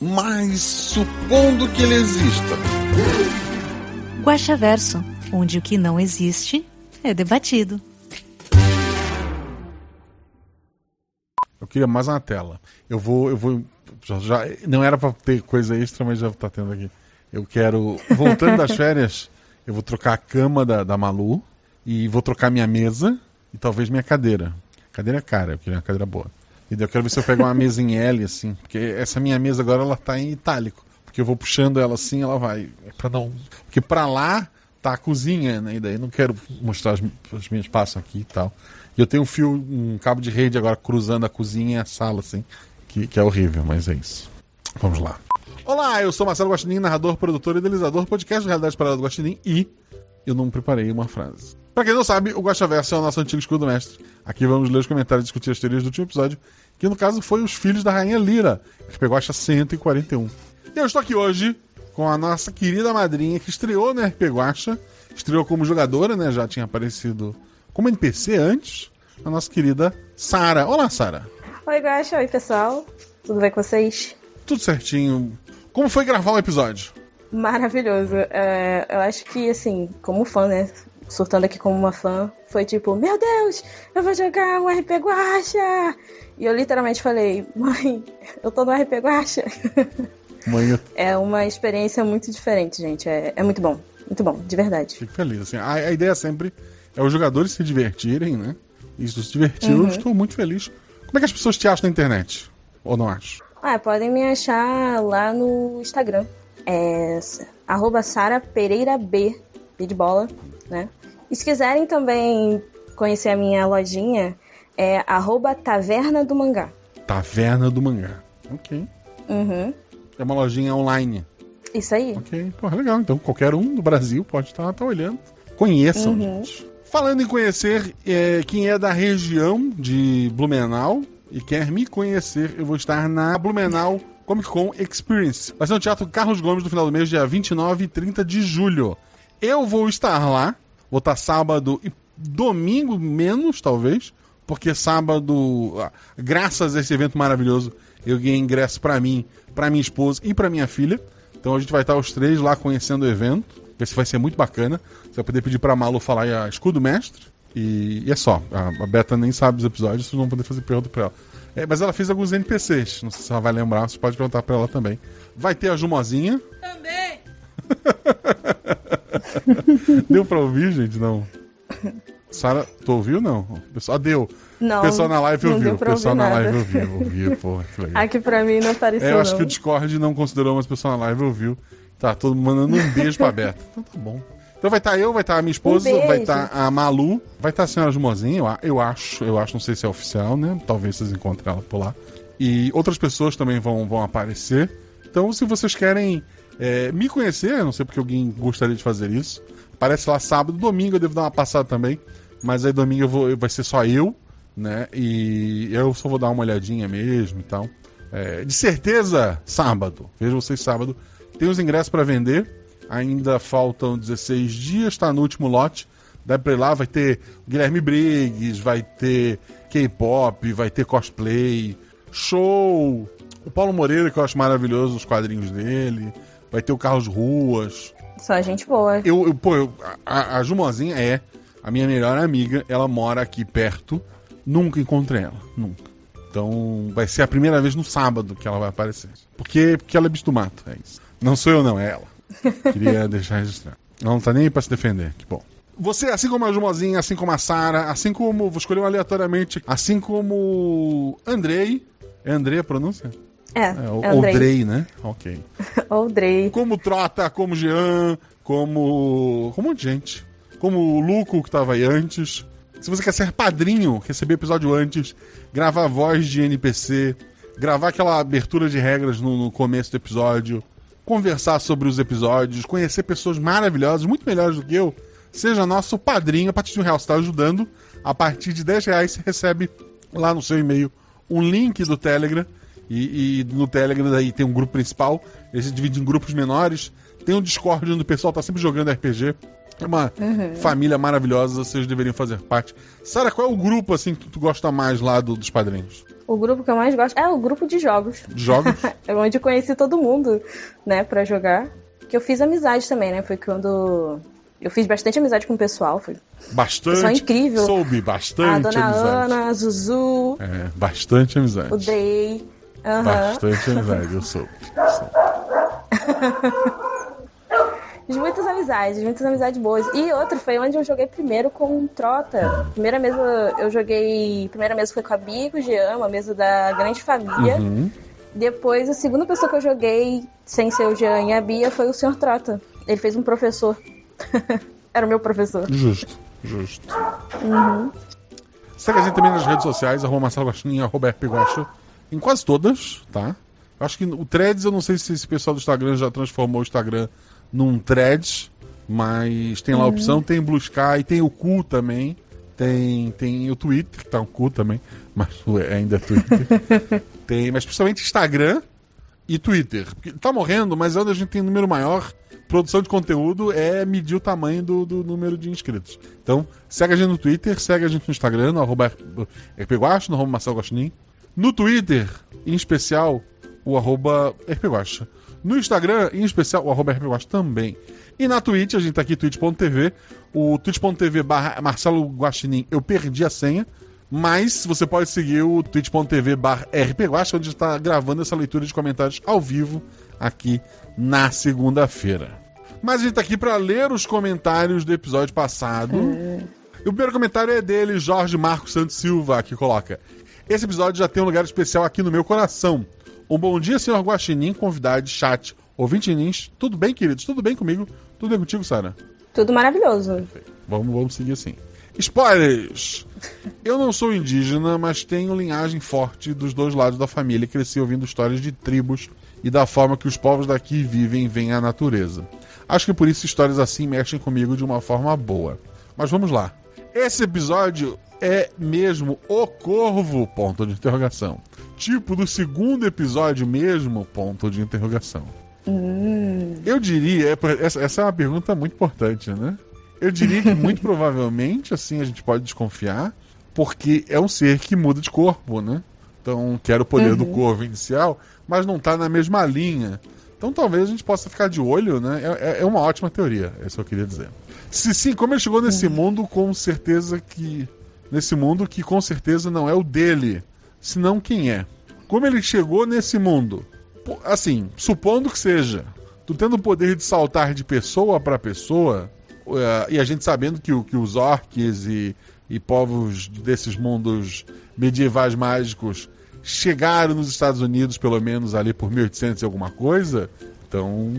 Mas supondo que ele exista. Guaxaverso, onde o que não existe é debatido. Eu queria mais uma tela. Eu vou. Eu vou. Já, já- não era pra ter coisa extra, mas já tá tendo aqui. Eu quero. Voltando das férias, eu vou trocar a cama da, da Malu. E vou trocar minha mesa e talvez minha cadeira. Cadeira é cara, eu queria uma cadeira boa. E daí eu quero ver se eu pego uma mesa em L, assim. Porque essa minha mesa agora ela tá em itálico. Porque eu vou puxando ela assim, ela vai. É pra não. Porque pra lá tá a cozinha, né? E daí eu não quero mostrar as, as minhas passos aqui e tal. E eu tenho um fio, um cabo de rede agora cruzando a cozinha e a sala, assim. Que, que é horrível, mas é isso. Vamos lá. Olá, eu sou Marcelo Guaxinim, narrador, produtor e idealizador do podcast Realidade Parada do Guaxinim e eu não preparei uma frase. Pra quem não sabe, o Guaxaverso é o nosso antigo escudo mestre. Aqui vamos ler os comentários e discutir as teorias do último episódio, que no caso foi Os Filhos da Rainha Lira, que pegou a 141. E eu estou aqui hoje com a nossa querida madrinha, que estreou no RP Guaxa, estreou como jogadora, né? Já tinha aparecido como NPC antes, a nossa querida Sara. Olá, Sara. Oi, Guaxa. Oi, pessoal. Tudo bem com vocês? Tudo certinho. Como foi gravar o episódio? Maravilhoso. É, eu acho que, assim, como fã, né? Surtando aqui como uma fã, foi tipo, meu Deus, eu vou jogar um RP Guacha! E eu literalmente falei, mãe, eu tô no RP Guacha. Mãe, eu É uma experiência muito diferente, gente. É, é muito bom. Muito bom, de verdade. fico feliz. Assim, a, a ideia sempre é os jogadores se divertirem, né? E se se divertir, eu estou muito feliz. Como é que as pessoas te acham na internet? Ou não acham? Ah, podem me achar lá no Instagram. É arroba Sara Pereira B, B de bola, né? E se quiserem também conhecer a minha lojinha, é arroba Taverna do Mangá. Taverna do Mangá. Ok. Uhum. É uma lojinha online. Isso aí. Ok, legal. Então qualquer um do Brasil pode estar tá olhando. Conheçam, gente. Falando em conhecer, é, quem é da região de Blumenau e quer me conhecer, eu vou estar na Blumenau Comic Con Experience. Vai ser no Teatro Carlos Gomes no final do mês, dia 29 e 30 de julho. Eu vou estar lá, vou estar sábado e domingo menos, talvez, porque sábado, ah, graças a esse evento maravilhoso, eu ganhei ingresso pra mim, pra minha esposa e pra minha filha. Então a gente vai estar os três lá conhecendo o evento. Esse vai ser muito bacana. Você vai poder pedir pra Malu falar aí a escudo mestre. E, e é só. A, a Beta nem sabe os episódios, vocês vão poder fazer pergunta pra ela. É, mas ela fez alguns NPCs. Não sei se ela vai lembrar, você pode perguntar pra ela também. Vai ter a Jumozinha. Também. Deu pra ouvir, gente? Não. Sara, tu ouviu não? Pessoal deu. Não, o pessoal na live ouviu. O pessoal na live ouviu. Ouviu, porra. Aqui pra mim não apareceu, É, eu acho não. que o Discord não considerou, mas o pessoal na live ouviu. Tá, todo mundo mandando um beijo pra Beta. Então tá bom. Então vai estar eu, vai estar a minha esposa, Um vai estar a Malu, vai estar a senhora Jumozinha, eu acho, eu acho, não sei se é oficial, né? Talvez vocês encontrem ela por lá. E outras pessoas também vão, vão aparecer. Então, se vocês querem é, me conhecer, não sei porque alguém gostaria de fazer isso. Aparece lá sábado, domingo eu devo dar uma passada também. Mas aí domingo eu vou, vai ser só eu, né? E eu só vou dar uma olhadinha mesmo e tal. É, de certeza, sábado. Vejo vocês sábado. Tem os ingressos para vender. Ainda faltam 16 dias, tá no último lote. Dá pra ir lá, vai ter Guilherme Briggs, vai ter K-pop, vai ter cosplay, show. O Paulo Moreira, que eu acho maravilhoso os quadrinhos dele. Vai ter o Carlos Ruas. Só gente boa. Eu, eu- pô, eu- a, a Jumozinha é a minha melhor amiga. Ela mora aqui perto. Nunca encontrei ela. Nunca. Então vai ser a primeira vez no sábado que ela vai aparecer. Porque, porque ela é bicho do mato. É isso. Não sou eu, não, é ela. Queria deixar registrado. Ela não tá nem aí pra se defender. Que bom. Você, assim como a Jumozinha, assim como a Sara, assim como. Vou escolher um aleatoriamente. Assim como. Andrei. É Andrei a pronúncia? É, É, ou é Andrei. Né? Ok. Andrei. Como Trota, como Jean, como. como um monte de gente. Como o Luco, que tava aí antes. Se você quer ser padrinho, receber episódio antes, gravar voz de NPC, gravar aquela abertura de regras no, no começo do episódio, conversar sobre os episódios, conhecer pessoas maravilhosas, muito melhores do que eu, seja nosso padrinho. A partir de um real você está ajudando. A partir de 10 reais você recebe lá no seu e-mail um link do Telegram. E, e no Telegram daí tem um grupo principal. Ele se divide em grupos menores. Tem um Discord onde o pessoal tá sempre jogando RPG. É uma família maravilhosa, vocês deveriam fazer parte. Sara, qual é o grupo assim que tu gosta mais lá do- dos padrinhos? O grupo que eu mais gosto é o grupo de jogos. De jogos? é onde eu conheci todo mundo, né, pra jogar. Que eu fiz amizade também, né? Foi quando. Eu fiz bastante amizade com o pessoal. Foi Bastante. Pessoal incrível. Soube, a bastante dona amizade. Ana, a Zuzu, É, bastante amizade. o Day. Aham. Bastante amizade, eu soube. soube. Fiz muitas amizades, muitas amizades boas. E outro foi onde eu joguei primeiro com o Trota. Primeira mesa eu joguei. Primeira mesa foi com a Bia e com o Jean, uma mesa da grande família. Uhum. Depois, a segunda pessoa que eu joguei, sem ser o Jean e a Bia, foi o Sr. Trota. Ele fez um professor. Era o meu professor. Justo, justo. Uhum. Segue a gente também nas redes sociais, arroba Marcelo Guaxinim, arroba em quase todas, tá? Acho que o Threads, eu não sei se esse pessoal do Instagram já transformou o Instagram num Threads, mas tem lá a Uhum. opção, tem Blue Sky, tem o Cu também, tem, tem o Twitter, que tá um cu também, mas o- ainda é Twitter. tem, mas principalmente Instagram e Twitter. Porque tá morrendo, mas é onde a gente tem número maior. Produção de conteúdo é medir o tamanho do, do número de inscritos. Então, segue a gente no Twitter, segue a gente no Instagram, no arroba rpguacha, no arroba Marcelo Guaxinim. No Twitter, em especial, o arroba rpguacha. No Instagram, em especial, o arroba rpguacha também. E na Twitch, a gente tá aqui, twitch.tv. O twitch.tv barra Marcelo Guaxinim, eu perdi a senha. Mas você pode seguir o twitch.tv barra rpguacha, onde está gravando essa leitura de comentários ao vivo aqui na segunda-feira. Mas a gente tá aqui para ler os comentários do episódio passado. E o primeiro comentário é dele, Jorge Marcos Santos Silva, que coloca: Esse episódio já tem um lugar especial aqui no meu coração. Um bom dia, senhor Guaxinim, convidado, chat, ouvinte Nins. Tudo bem, queridos? Tudo bem comigo? Tudo bem contigo, Sara? Tudo maravilhoso. Vamos, vamos seguir assim. Spoilers! Eu não sou indígena, mas tenho linhagem forte dos dois lados da família e cresci ouvindo histórias de tribos e da forma que os povos daqui vivem e veem a natureza. Acho que por isso histórias assim mexem comigo de uma forma boa. Mas vamos lá. Esse episódio é mesmo o corvo, ponto de interrogação. Tipo do segundo episódio mesmo, ponto de interrogação. Eu diria, é, essa, essa é uma pergunta muito importante, né? Eu diria que muito provavelmente, assim, a gente pode desconfiar, porque é um ser que muda de corpo, né? Então, quer o poder do corvo inicial, mas não tá na mesma linha. Então, talvez a gente possa ficar de olho, né? É, é- é uma ótima teoria, é isso que eu queria dizer. Se sim, como ele chegou nesse mundo, com certeza que. Nesse mundo que com certeza não é o dele, senão quem é. Como ele chegou nesse mundo? Assim, supondo que seja, tu tendo o poder de saltar de pessoa para pessoa, eh, e a gente sabendo que, que os orques e, e povos desses mundos medievais mágicos chegaram nos Estados Unidos, pelo menos ali por 1800 e alguma coisa, então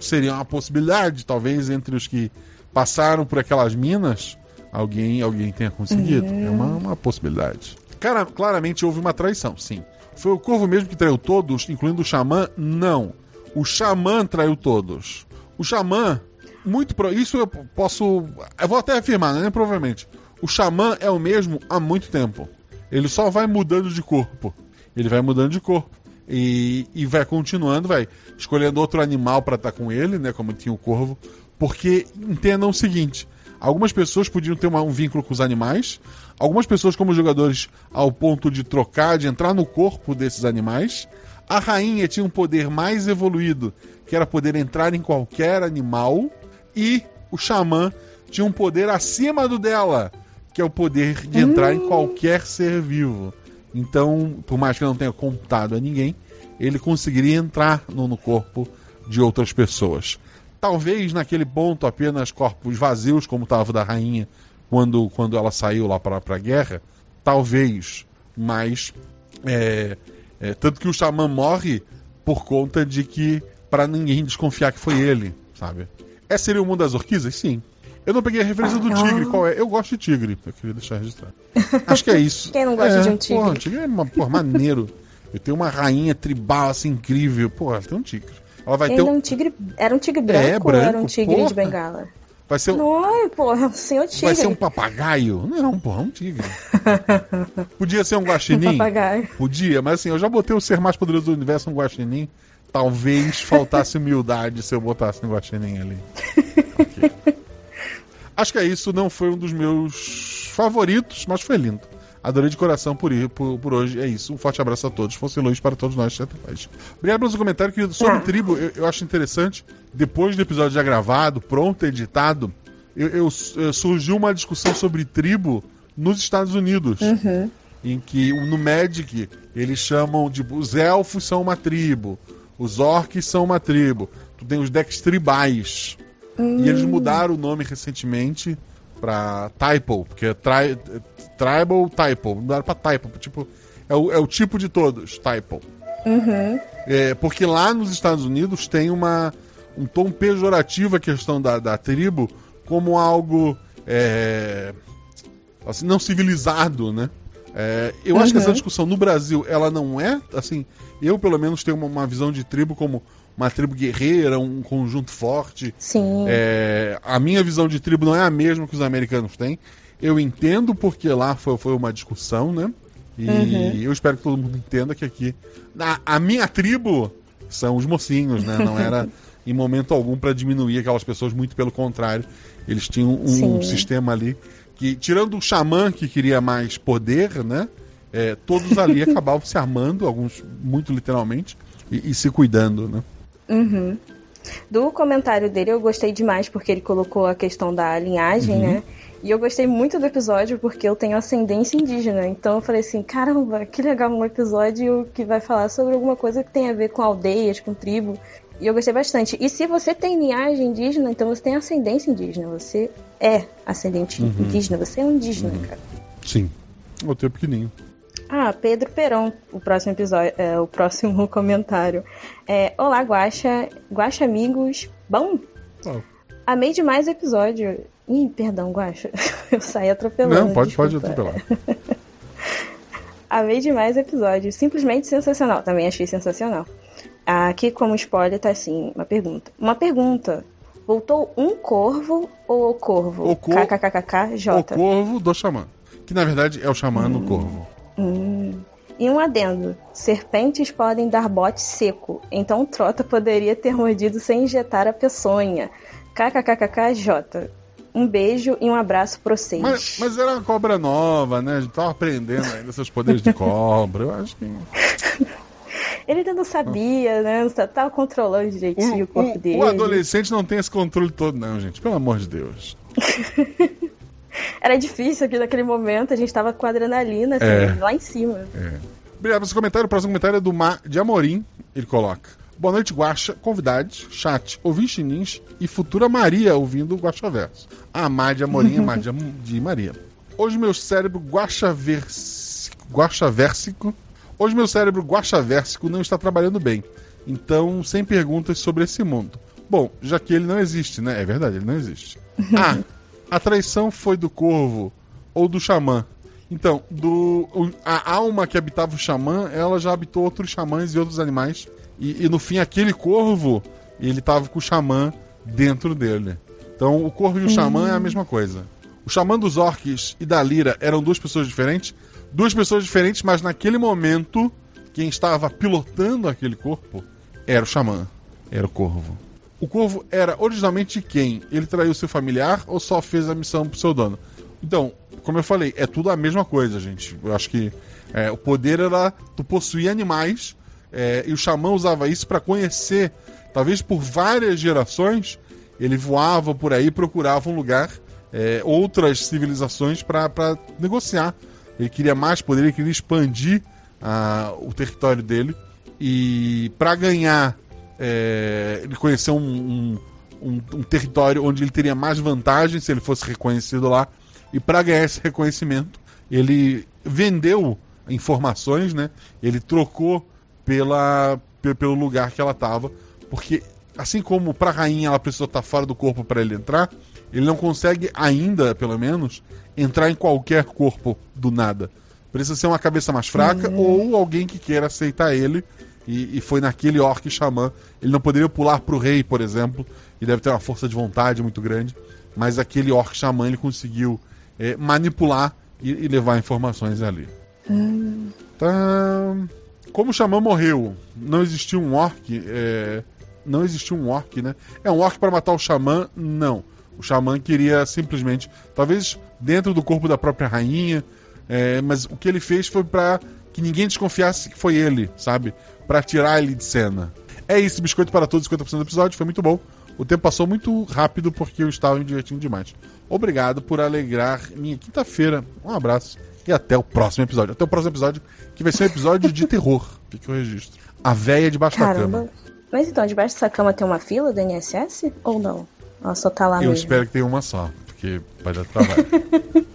seria uma possibilidade, talvez entre os que passaram por aquelas minas, alguém alguém tenha conseguido. É uma, uma possibilidade. Cara, claramente houve uma traição, sim. Foi o corvo mesmo que traiu todos, incluindo o xamã? Não. O xamã traiu todos. O xamã, muito pro... Isso eu posso. Eu vou até afirmar, né? Provavelmente. O xamã é o mesmo há muito tempo. Ele só vai mudando de corpo. Ele vai mudando de corpo. E, e vai continuando, vai escolhendo outro animal para estar com ele, né? Como tinha o corvo. Porque entendam o seguinte: algumas pessoas podiam ter uma- um vínculo com os animais, algumas pessoas, como jogadores, ao ponto de trocar, de entrar no corpo desses animais. A rainha tinha um poder mais evoluído, que era poder entrar em qualquer animal, e o xamã tinha um poder acima do dela, que é o poder de entrar em qualquer ser vivo. Então, por mais que eu não tenha contado a ninguém, ele conseguiria entrar no, no corpo de outras pessoas. Talvez naquele ponto apenas corpos vazios, como estava da rainha quando, quando ela saiu lá para a guerra. Talvez, mas. é, é, tanto que o xamã morre por conta de que. para ninguém desconfiar que foi ele, sabe? Esse seria o mundo das orquídeas? Sim. Eu não peguei a referência do tigre, qual é? Eu gosto de tigre, eu queria deixar registrado. Acho que é isso. Quem não gosta É, de um tigre? Porra, tigre é uma, porra, maneiro. Eu tenho uma rainha tribal assim incrível. Ela tem um tigre. Ela vai Ele ter é um. um tigre. Era um tigre branco, É, ou era branco, um tigre porra. de bengala? Vai ser um. Não, porra, é um senhor tigre. Vai ser um papagaio? Não, porra, é um tigre. Podia ser um guaxinim? papagaio. Podia, mas assim, eu já botei o ser mais poderoso do universo um guaxinim. Talvez faltasse humildade se eu botasse um guaxinim ali. Ok. Acho que é isso. Não foi um dos meus favoritos, mas foi lindo. Adorei de coração por, ir- por, por hoje. É isso. Um forte abraço a todos. Fosse luz para todos nós. Até mais. Obrigado pelo seu comentário, querido. Sobre Ah. tribo, eu, eu acho interessante. Depois do episódio já gravado, pronto, editado, eu, eu- eh, surgiu uma discussão sobre tribo nos Estados Unidos. Em que no Magic eles chamam de. Os elfos são uma tribo. Os orcs são uma tribo. Tu tem os decks tribais. E eles mudaram o nome recentemente pra Typo, porque é tri, Tribal Typo. Mudaram pra Typo, tipo, é o, é o tipo de todos, Typo. É, porque lá nos Estados Unidos tem uma, um tom pejorativo a questão da, da tribo como algo é, assim, não civilizado, né? É, eu acho que essa discussão no Brasil, ela não é, assim, eu pelo menos tenho uma, uma visão de tribo como uma tribo guerreira, um conjunto forte. Sim. É, a minha visão de tribo não é a mesma que os americanos têm. Eu entendo porque lá foi, foi uma discussão, né? E eu espero que todo mundo entenda que aqui. A, a minha tribo são os mocinhos, né? Não era em momento algum para diminuir aquelas pessoas, muito pelo contrário. Eles tinham um Sim. sistema ali que, tirando o xamã que queria mais poder, né? É, todos ali acabavam se armando, alguns muito literalmente, e, e se cuidando, né? Uhum. Do comentário dele eu gostei demais porque ele colocou a questão da linhagem, né? E eu gostei muito do episódio porque eu tenho ascendência indígena. Então eu falei assim, caramba, que legal um episódio que vai falar sobre alguma coisa que tem a ver com aldeias, com tribo. E eu gostei bastante. E se você tem linhagem indígena, então você tem ascendência indígena. Você é ascendente indígena, você é um indígena, cara. Sim. O teu pequenininho. Ah, Pedro Peron, o próximo episódio, é, o próximo comentário. É, Olá, Guaxa, Guaxa amigos. Bom, Oh. amei demais o episódio. Ih, perdão, Guaxa. Eu saí atropelando. Não, pode, pode atropelar. Amei demais o episódio. Simplesmente sensacional. Também achei sensacional. Aqui, como spoiler, tá assim, uma pergunta. Uma pergunta. Voltou um corvo ou o corvo? O cor- KKKKJ. O corvo do xamã. Que na verdade é o xamã no corvo. E um adendo: serpentes podem dar bote seco, então Trota poderia ter mordido sem injetar a peçonha. KKKKJ. Um beijo e um abraço pra vocês. Mas, mas era uma cobra nova, né? A gente tava aprendendo ainda seus poderes de cobra. Eu acho que. Ele ainda não sabia, né? Não tava controlando direitinho o, O, corpo o- dele. o adolescente não tem esse controle todo, não, gente. Pelo amor de Deus. Era difícil aqui naquele momento, a gente tava com a adrenalina, assim, É. lá em cima. Obrigado pelo seu comentário. O próximo comentário é do Mar de Amorim. Ele coloca: Boa noite, Guaxa, convidados, chat, ouvintinins e futura Maria ouvindo o Guaxa Verso. A Mar de Amorim é Mar de, Am- de Maria. Hoje meu cérebro guaxaversico, guaxaversico. Hoje meu cérebro guaxaversico não está trabalhando bem. Então, sem perguntas sobre esse mundo. Bom, já que ele não existe, né? É verdade, ele não existe. Ah, a traição foi do corvo ou do xamã? Então, do, a alma que habitava o xamã, ela já habitou outros xamãs e outros animais. E, e no fim, aquele corvo, ele tava com o xamã dentro dele. Então, o corvo e o xamã é a mesma coisa. O xamã dos orques e da lira eram duas pessoas diferentes. Duas pessoas diferentes, mas naquele momento, quem estava pilotando aquele corpo era o xamã, era o corvo. O corvo era originalmente quem? Ele traiu seu familiar ou só fez a missão pro seu dono? Então, como eu falei, é tudo a mesma coisa, gente. Eu acho que é, o poder era tu possuir animais é, e o xamã usava isso para conhecer, talvez por várias gerações, ele voava por aí, procurava um lugar, é, outras civilizações para negociar. Ele queria mais poder, ele queria expandir ah, o território dele e para ganhar, é, ele conheceu um, um, um- um território onde ele teria mais vantagem se ele fosse reconhecido lá. E para ganhar esse reconhecimento, ele vendeu informações, né? Ele trocou pela, pe- pelo lugar que ela estava, porque assim como para a rainha ela precisou estar fora do corpo para ele entrar, ele não consegue ainda, pelo menos, entrar em qualquer corpo do nada. Precisa ser uma cabeça mais fraca ou alguém que queira aceitar ele. E, e foi naquele orc xamã. Ele não poderia pular pro rei, por exemplo. E deve ter uma força de vontade muito grande. Mas aquele orc xamã ele conseguiu é, manipular e, e levar informações ali. Tá. Como o xamã morreu, não existiu um orc. é, Não existiu um orc, né? É um orc para matar o xamã? Não. O xamã queria simplesmente, talvez dentro do corpo da própria rainha, é, mas o que ele fez foi para que ninguém desconfiasse que foi ele, sabe? Para tirar ele de cena. É isso, biscoito para todos, 50% do episódio, foi muito bom. O tempo passou muito rápido porque eu estava me divertindo demais. Obrigado por alegrar minha quinta-feira. Um abraço e até o próximo episódio. Até o próximo episódio, que vai ser um episódio de terror. Fica o registro. A véia debaixo da Caramba. cama. Mas então, debaixo dessa cama tem uma fila do INSS? Ou não? Ela só tá lá Eu mesmo. espero que tenha uma só, porque vai dar trabalho.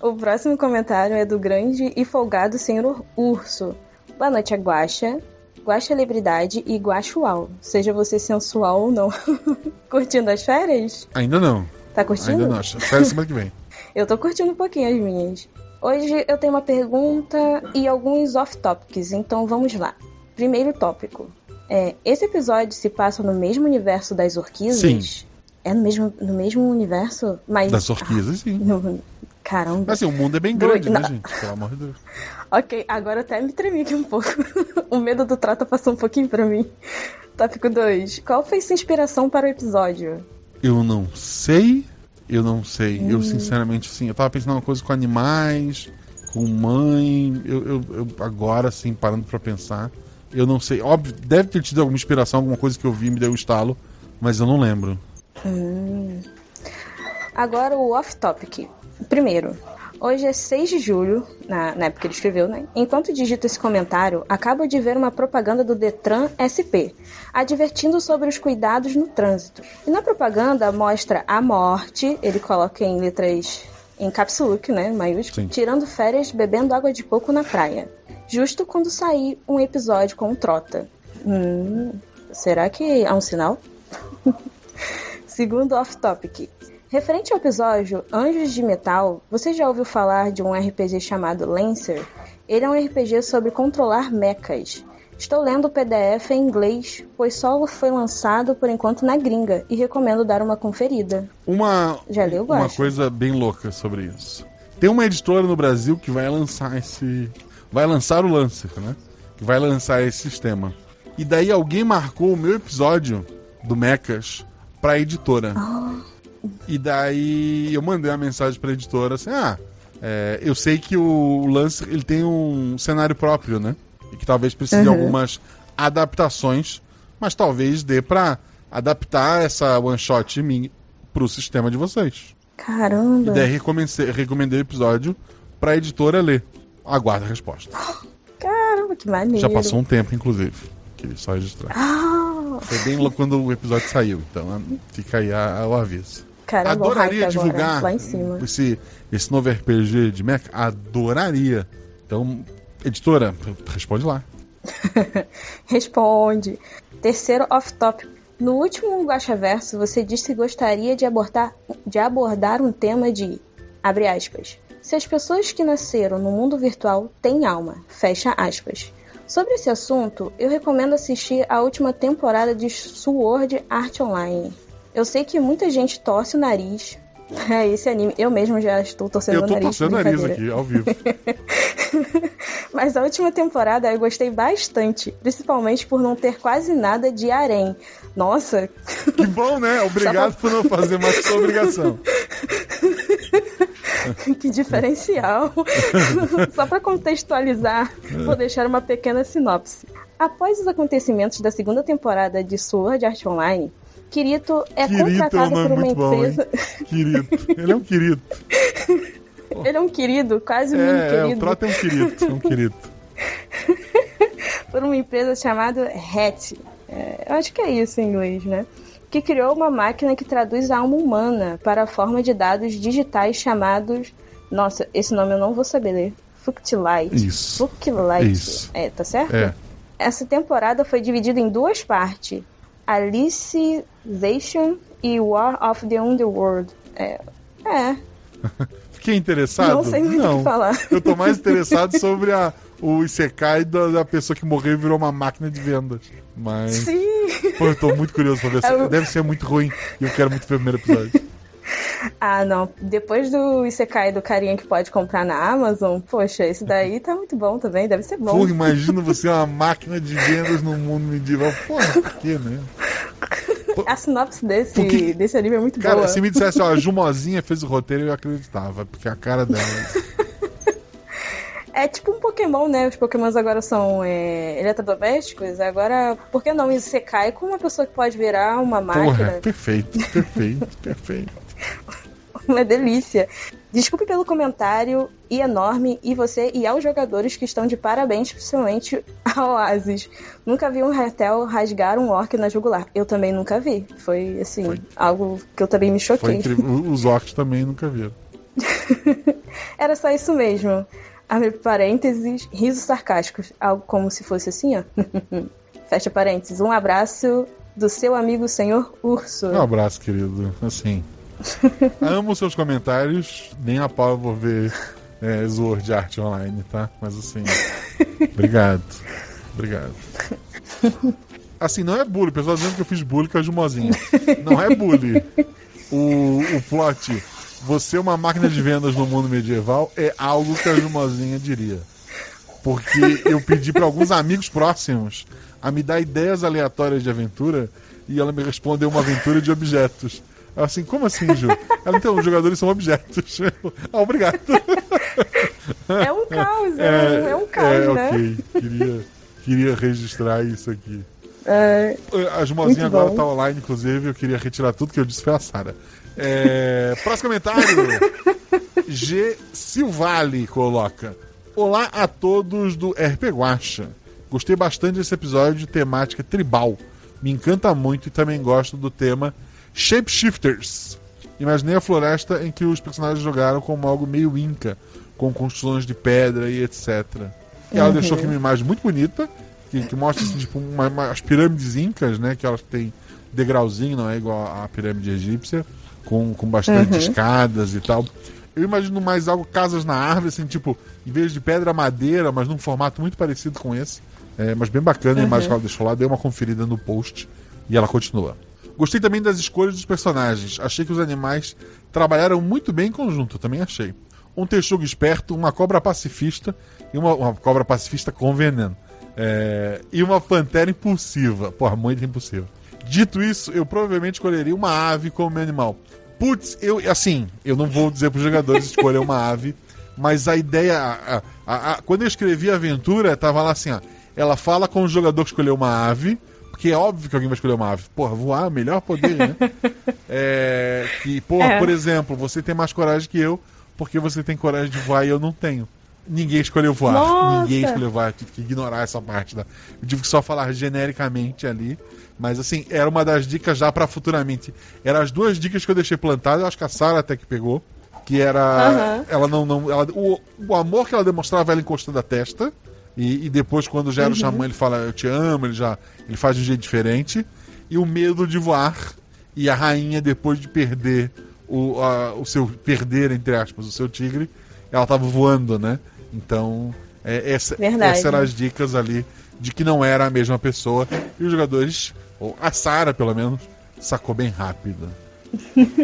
O próximo comentário é do grande e folgado senhor Urso. Boa noite, a Guaxa, Guaxa Celebridade e Guaxual. Seja você sensual ou não. curtindo as férias? Ainda não. Tá curtindo? Ainda não. Espera semana que vem. Eu tô curtindo um pouquinho as minhas. Hoje eu tenho uma pergunta e alguns off-topics, então vamos lá. Primeiro tópico. É, esse episódio se passa no mesmo universo das orquídeas? Sim. É no mesmo, no mesmo universo? Mas. Das orquídeas, sim. No- Caramba. Mas assim, o mundo é bem grande, né, Não. gente? Pelo amor de Deus. Ok, agora até me tremi aqui um pouco. o medo do trata passou um pouquinho pra mim. Tópico 2. Qual foi sua inspiração para o episódio? Eu não sei. Eu não sei. Eu, sinceramente, sim. Eu tava pensando uma coisa com animais, com mãe. Eu, eu, eu- agora, assim, parando pra pensar. Eu não sei. Óbvio, deve ter tido alguma inspiração, alguma coisa que eu vi e me deu um estalo, mas eu não lembro. Agora o off-topic. Primeiro, hoje é 6 de julho, na, na época que ele escreveu, né? Enquanto digito esse comentário, acabo de ver uma propaganda do Detran SP, advertindo sobre os cuidados no trânsito. E na propaganda mostra a morte, ele coloca em letras em caps look, né, maiúsculo, Sim. tirando férias, bebendo água de coco na praia. Justo quando sair um episódio com o Trota. Hum, será que há um sinal? Segundo off-topic. Referente ao episódio Anjos de Metal, você já ouviu falar de um RPG chamado Lancer? Ele é um RPG sobre controlar mechas. Estou lendo o PDF em inglês, pois só foi lançado por enquanto na gringa e recomendo dar uma conferida. Uma, Já leu, uma coisa bem louca sobre isso. Tem uma editora no Brasil que vai lançar esse. Vai lançar o Lancer, né? Que vai lançar esse sistema. E daí alguém marcou o meu episódio do Mechas pra editora. E daí eu mandei uma mensagem pra editora assim: ah, é, eu sei que o Lancer ele tem um cenário próprio, né? E que talvez precise de algumas adaptações, mas talvez dê pra adaptar essa one shot minha pro sistema de vocês. Caramba! E daí recomendei, recomendei o episódio pra editora ler. Aguarda a resposta. Caramba, que maneiro! Já passou um tempo, inclusive. Queria só registrar. Ah, Foi bem logo quando o episódio saiu, então fica aí a- a- o aviso. Caramba, Adoraria agora, divulgar lá em cima. esse, esse novo RPG de Mecha. Adoraria. Então, editora, responde lá. Responde. Terceiro off-topic. No último Guaxaverso, você disse que gostaria de abordar, de abordar um tema de, abre aspas, se as pessoas que nasceram no mundo virtual têm alma, fecha aspas. Sobre esse assunto, eu recomendo assistir a última temporada de Sword Art Online. Eu sei que muita gente torce o nariz a esse anime. Eu mesmo já estou torcendo Eu o tô nariz. torcendo o nariz aqui, ao vivo. Mas a última temporada eu gostei bastante, principalmente por não ter quase nada de harém. Nossa, Que bom, né? Obrigado por não fazer mais sua obrigação. que diferencial! Só para contextualizar, vou deixar uma pequena sinopse. Após os acontecimentos da segunda temporada de Sword Art Online, Kirito é Querido é um contratado nome por uma bom, empresa. Querido. Ele é um querido. Ele é um querido, quase um É, menino é, o querido. Trota é um querido. É um querido. por uma empresa chamada Hatch. É, eu acho que é isso em inglês, né? Que criou uma máquina que traduz a alma humana para a forma de dados digitais chamados. Nossa, esse nome eu não vou saber ler. Fuctilite. Isso. Fuctilite. Isso. É, tá certo? É. Essa temporada foi dividida em duas partes: Alicization e War of the Underworld. É. É. fiquei interessado? Não sei muito o que falar. Eu tô mais interessado sobre a, o Isekai da, da pessoa que morreu e virou uma máquina de vendas. Mas. Sim. Pô, eu tô muito curioso pra ver. É Deve ser muito ruim. E eu quero muito ver o primeiro episódio. Ah, não. Depois do Isekai do carinha que pode comprar na Amazon, poxa, esse daí tá muito bom também. Deve ser bom. Pô, imagina você uma máquina de vendas no mundo medieval. Porra, por quê, né? A sinopse desse, Porque- desse anime é muito Cara, boa. se me dissesse, ó, a Jumozinha fez o roteiro, eu acreditava. Porque a cara dela. É tipo um Pokémon, né? Os Pokémons agora são é, eletrodomésticos. Agora, por que não Isekai com uma pessoa que pode virar uma Porra, máquina? perfeito, perfeito, perfeito. Uma delícia. Desculpe pelo comentário e enorme, e você e aos jogadores que estão de parabéns, principalmente ao Oasis. Nunca vi um Ratel rasgar um orc na jugular. Eu também nunca vi. Foi, assim, Foi. algo que eu também me choquei. Os orcs também nunca viram. Era só isso mesmo. Abre parênteses, risos sarcásticos. Algo como se fosse assim, ó. Fecha parênteses. Um abraço do seu amigo senhor Urso. Um abraço, querido. Assim. amo seus comentários. Nem a pau eu vou ver é, Sword Art Online, tá? Mas assim. Obrigado. Obrigado. Assim, não é bullying. Pessoal dizendo que eu fiz bullying com a Jumozinha. Não é bullying. O, o plot. Você é uma máquina de vendas no mundo medieval é algo que a Jumozinha diria. Porque eu pedi para alguns amigos próximos a me dar ideias aleatórias de aventura e ela me respondeu uma aventura de objetos. Assim, como assim, Ju? Ela, então, os jogadores são objetos. Ah, obrigado. É um caos, é, é um caos, é, né? ok. Queria, queria registrar isso aqui. É, A Jumozinha agora tá online, inclusive, eu queria retirar tudo que eu disse foi a Sara. É, próximo comentário. G. Silvali coloca. Olá a todos do RP Guacha. Gostei bastante desse episódio de temática tribal. Me encanta muito e também gosto do tema Shapeshifters. Imaginei a floresta em que os personagens jogaram como algo meio inca, com construções de pedra e etc. E ela deixou aqui uma imagem muito bonita, que, que mostra assim, tipo, uma- uma- as pirâmides incas, né? Que elas têm degrauzinho, não é igual à pirâmide egípcia, com, com bastante escadas e tal. Eu imagino mais algo, casas na árvore, assim, tipo, em vez de pedra, madeira, mas num formato muito parecido com esse. É, mas bem bacana a imagem que ela deixou lá, dei uma conferida no post e ela continua. Gostei também das escolhas dos personagens. Achei que os animais trabalharam muito bem em conjunto, também achei. Um texugo esperto, uma cobra pacifista e uma, uma cobra pacifista com veneno. É, e uma pantera impulsiva. Porra, muito impulsiva. Dito isso, eu provavelmente escolheria uma ave como meu animal. Putz, eu, assim, eu não vou dizer para os jogadores escolher uma ave, mas a ideia. a- a- a- quando eu escrevi a aventura, tava lá assim, ó. Ela fala com o jogador que escolheu uma ave, porque é óbvio que alguém vai escolher uma ave. Porra, voar é o melhor poder, né? É, que, porra, É. por exemplo, você tem mais coragem que eu, porque você tem coragem de voar e eu não tenho. Ninguém escolheu voar. Nossa! Ninguém escolheu voar. Eu tive que ignorar essa parte. Da... Eu tive que só falar genericamente ali. Mas assim, era uma das dicas já pra futuramente. Eram as duas dicas que eu deixei plantadas. Eu acho que a Sarah até que pegou. Que era. Aham. Ela não. não ela, o, o amor que ela demonstrava ela encostando a testa. E, e depois, quando já era o xamã, ele fala, eu te amo, ele já. Ele faz de um jeito diferente. E o medo de voar. E a rainha, depois de perder o, a- o seu. Perder, entre aspas, o seu tigre, ela tava voando, né? Então, é, essa, Verdade. essas eram as dicas ali de que não era a mesma pessoa. E os jogadores, ou a Sarah pelo menos, sacou bem rápido.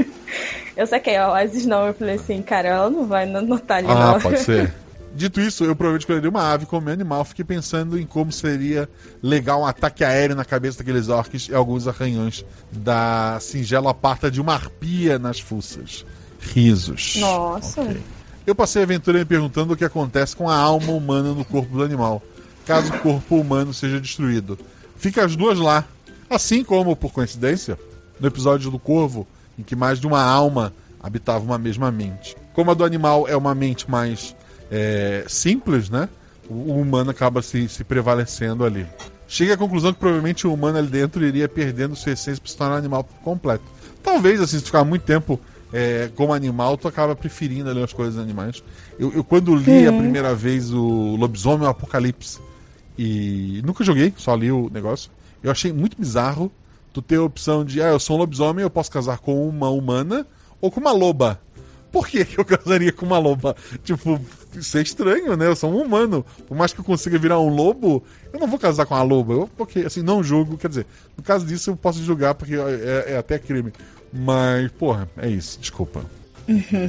Eu saquei, ó, Oasis não. Eu falei assim, cara, ela não vai anotar ali, Ah, não. pode ser. Dito isso, eu provavelmente escolheria uma ave como meu animal. Fiquei pensando em como seria legal um ataque aéreo na cabeça daqueles orcs e alguns arranhões da singela parta de uma arpia nas fuças. Risos. Nossa. Ok. Eu passei a aventura me perguntando o que acontece com a alma humana no corpo do animal, caso o corpo humano seja destruído. Fica as duas lá. Assim como, por coincidência, no episódio do Corvo, em que mais de uma alma habitava uma mesma mente. Como a do animal é uma mente mais é, simples, né? O, o humano acaba se, se prevalecendo ali. Cheguei à conclusão que provavelmente o humano ali dentro iria perdendo sua essência para se tornar um animal completo. Talvez, assim, se ficar muito tempo é, como animal, tu acaba preferindo ali as coisas animais. Eu, eu quando li a primeira vez o Lobisomem o Apocalipse, e nunca joguei, só li o negócio, eu achei muito bizarro tu ter a opção de, ah, eu sou um lobisomem, eu posso casar com uma humana ou com uma loba. Por que eu casaria com uma loba? Tipo, isso é estranho, né? Eu sou um humano. Por mais que eu consiga virar um lobo, eu não vou casar com uma loba. Eu, porque, assim, não julgo. Quer dizer, no caso disso eu posso julgar porque é, é até crime. Mas, porra, é isso. Desculpa.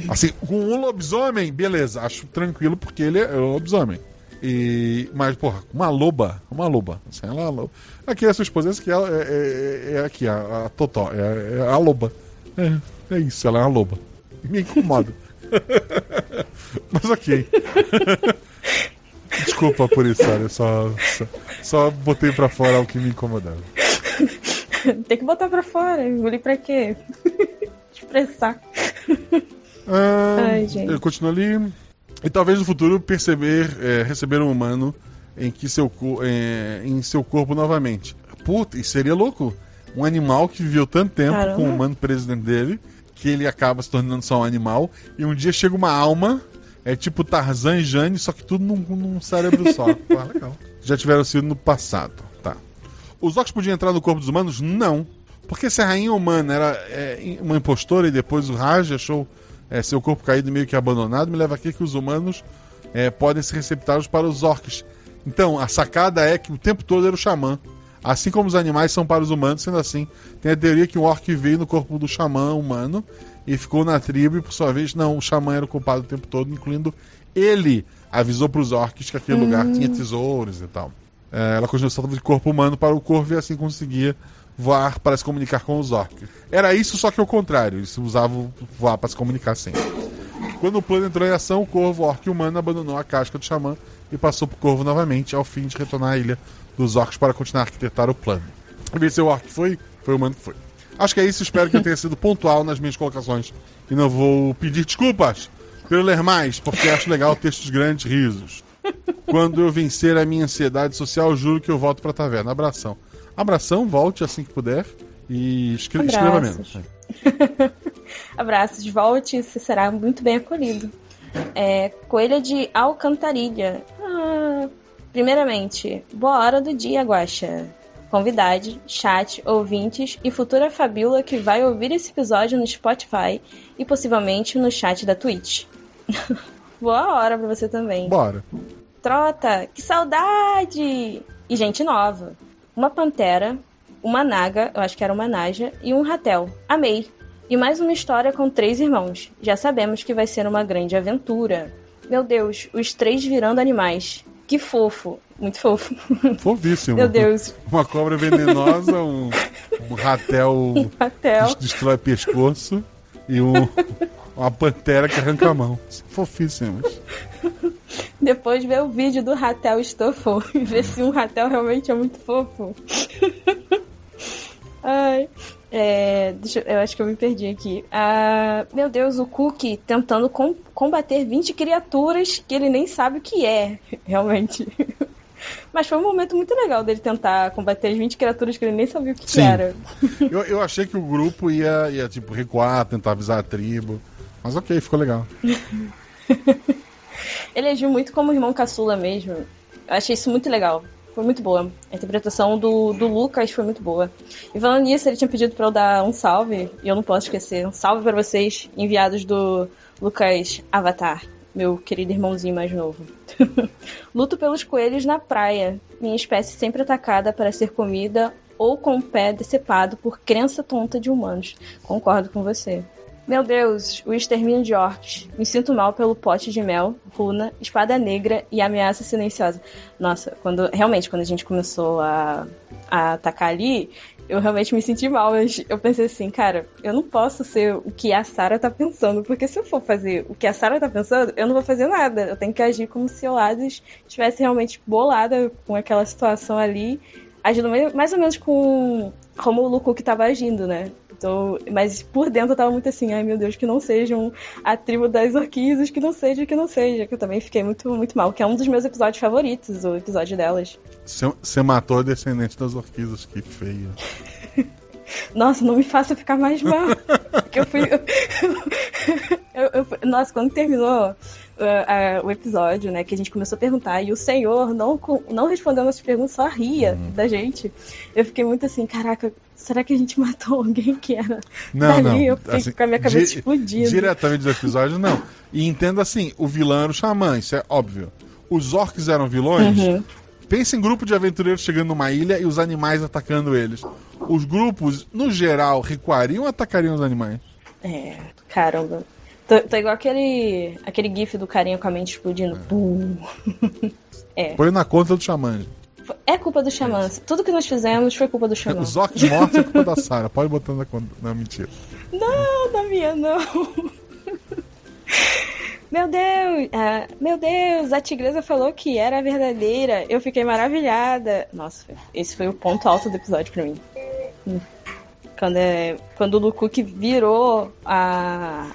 Assim, com um lobisomem, beleza. Acho tranquilo porque ele é um lobisomem. E, mas, porra, uma loba, uma loba. Assim, ela é a loba. Aqui é a sua esposa, essa aqui é, é, é- é aqui, a, a Totó, é, é a loba. É, é isso, ela é uma loba. Me incomoda. mas ok. Desculpa por isso, olha, só, só, só botei pra fora o que me incomodava. Tem que botar pra fora. Engolir pra quê? Expressar. Ah, Ai, gente. Eu continuo ali. E talvez no futuro perceber, é, receber um humano em que seu, é, em seu corpo novamente. Puta, isso seria louco. Um animal que viveu tanto tempo Caramba. com o humano preso dentro dele, que ele acaba se tornando só um animal, e um dia chega uma alma, é tipo Tarzan e Jane, só que tudo num, num cérebro só. Pô, legal. Já tiveram sido no passado, tá. Os orcs podiam entrar no corpo dos humanos? Não. Porque se a rainha humana era é, uma impostora e depois o Raj achou é, seu corpo caído meio que abandonado, me leva aqui que os humanos é, podem ser receptados para os orcs. Então, a sacada é que o tempo todo era o xamã. Assim como os animais são para os humanos, sendo assim, tem a teoria que um orc veio no corpo do xamã humano e ficou na tribo, e por sua vez, não, o xamã era o culpado o tempo todo, incluindo ele. Avisou para os orcs que aquele lugar tinha tesouros e tal. É, ela continuou saltando de corpo humano para o corvo e assim conseguia voar para se comunicar com os orcs. Era isso, só que ao contrário. Eles usavam voar para se comunicar sempre. Quando o plano entrou em ação, o corvo orc humano abandonou a casca do xamã e passou pro corvo novamente, ao fim de retornar à ilha dos orcs para continuar a arquitetar o plano. Ser o orc foi, foi o humano que foi. Acho que é isso, espero que eu tenha sido pontual nas minhas colocações. E não vou pedir desculpas por ler mais, porque acho legal textos grandes, risos. Quando eu vencer a minha ansiedade social, juro que eu volto pra taverna. Abração. Abração, volte assim que puder. E escre- escreva Abraços. menos. Abraços, volte, você será muito bem acolhido. É, Coelha de Alcantarilha. Ah, primeiramente, boa hora do dia, Guaxa. Convidade, chat, ouvintes e futura Fabiola que vai ouvir esse episódio no Spotify e possivelmente no chat da Twitch. boa hora pra você também. Bora. Trota, que saudade! E gente nova. Uma pantera, uma naga, eu acho que era uma naja, e um ratel. Amei. E mais uma história com três irmãos. Já sabemos que vai ser uma grande aventura. Meu Deus, os três virando animais. Que fofo. Muito fofo. Fofíssimo. Meu Deus. Uma cobra venenosa, um, um ratel Ratel. que destrói pescoço e um, uma pantera que arranca a mão. Fofíssimos. Depois ver o vídeo do ratel estofou e ver se um ratel realmente é muito fofo. Ai. É, deixa, eu acho que eu me perdi aqui. Ah, meu Deus, o Cookie tentando com- combater 20 criaturas que ele nem sabe o que é, realmente. Mas foi um momento muito legal dele tentar combater as 20 criaturas que ele nem sabia o que, que era. Eu, eu achei que o grupo ia, ia tipo, recuar, tentar avisar a tribo. Mas ok, ficou legal. Ele agiu muito como irmão caçula mesmo. Eu achei isso muito legal. Foi muito boa. A interpretação do, do Lucas foi muito boa. E falando nisso, ele tinha pedido pra eu dar um salve, e eu não posso esquecer. Um salve pra vocês, enviados do Lucas Avatar, meu querido irmãozinho mais novo. Luto pelos coelhos na praia, minha espécie sempre atacada para ser comida ou com o pé decepado por crença tonta de humanos. Concordo com você. Meu Deus, o extermínio de orcs. Me sinto mal pelo pote de mel, runa, espada negra e ameaça silenciosa. Nossa, quando realmente quando a gente começou a, a atacar ali, eu realmente me senti mal, mas eu pensei assim, cara, eu não posso ser o que a Sarah tá pensando, porque se eu for fazer o que a Sarah tá pensando, eu não vou fazer nada. Eu tenho que agir como se o Hades estivesse realmente bolada com aquela situação ali, agindo mais ou menos com como o Luku que tava agindo, né? Então, mas por dentro eu tava muito assim, ai meu Deus, que não sejam a tribo das orquídeas, que não seja, que não seja, que eu também fiquei muito, muito mal, que é um dos meus episódios favoritos, o episódio delas. Você matou a descendente das orquídeas, que feio. Nossa, não me faça ficar mais mal. Porque eu fui. eu- eu- nossa, quando terminou, uh, uh, o episódio, né? Que a gente começou a perguntar e o senhor não, não respondeu nossas perguntas, só ria uhum. da gente. Eu fiquei muito assim, caraca, será que a gente matou alguém que era não, dali? Não, eu fiquei assim, com a minha cabeça di explodindo. Diretamente do episódio, não. E entenda assim, o vilão era o xamã, isso é óbvio. Os orcs eram vilões. Uhum. Pensa em grupo de aventureiros chegando numa ilha e os animais atacando eles. Os grupos, no geral, recuariam ou atacariam os animais? É, caramba. Tô, tô, igual aquele, aquele gif do carinha com a mente explodindo. É. é. Põe na conta do xamã. É culpa do xamã. Tudo que nós fizemos foi culpa do xamã. Os orcs mortos é culpa da Sarah. Pode botar na conta. Não, mentira. Não, da minha não. Meu Deus, ah, meu Deus, a tigresa falou que era verdadeira. Eu fiquei maravilhada. Nossa, esse foi o ponto alto do episódio pra mim. Quando, é, quando o Lukuk virou a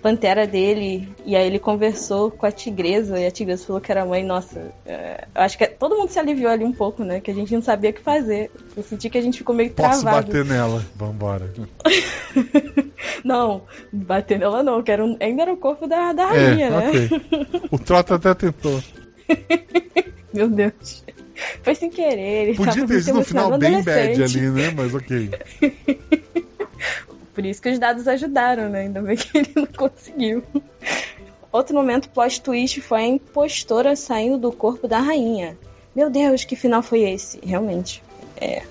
pantera dele e aí ele conversou com a tigresa e a tigresa falou que era mãe. Nossa, é, eu acho que todo mundo se aliviou ali um pouco, né? Que a gente não sabia o que fazer. Eu senti que a gente ficou meio Posso travado. bater nela. Vambora. não, bater nela não, que era um, ainda era o corpo da, da rainha, é, né? Okay. O Trota até tentou. Meu Deus. Foi sem querer. Ele Podia ter sido no final bem bad ali, né? Mas ok. Por isso que os dados ajudaram, né? Ainda bem que ele não conseguiu. Outro momento plot twist foi a impostora saindo do corpo da rainha. Meu Deus, que final foi esse? Realmente. É.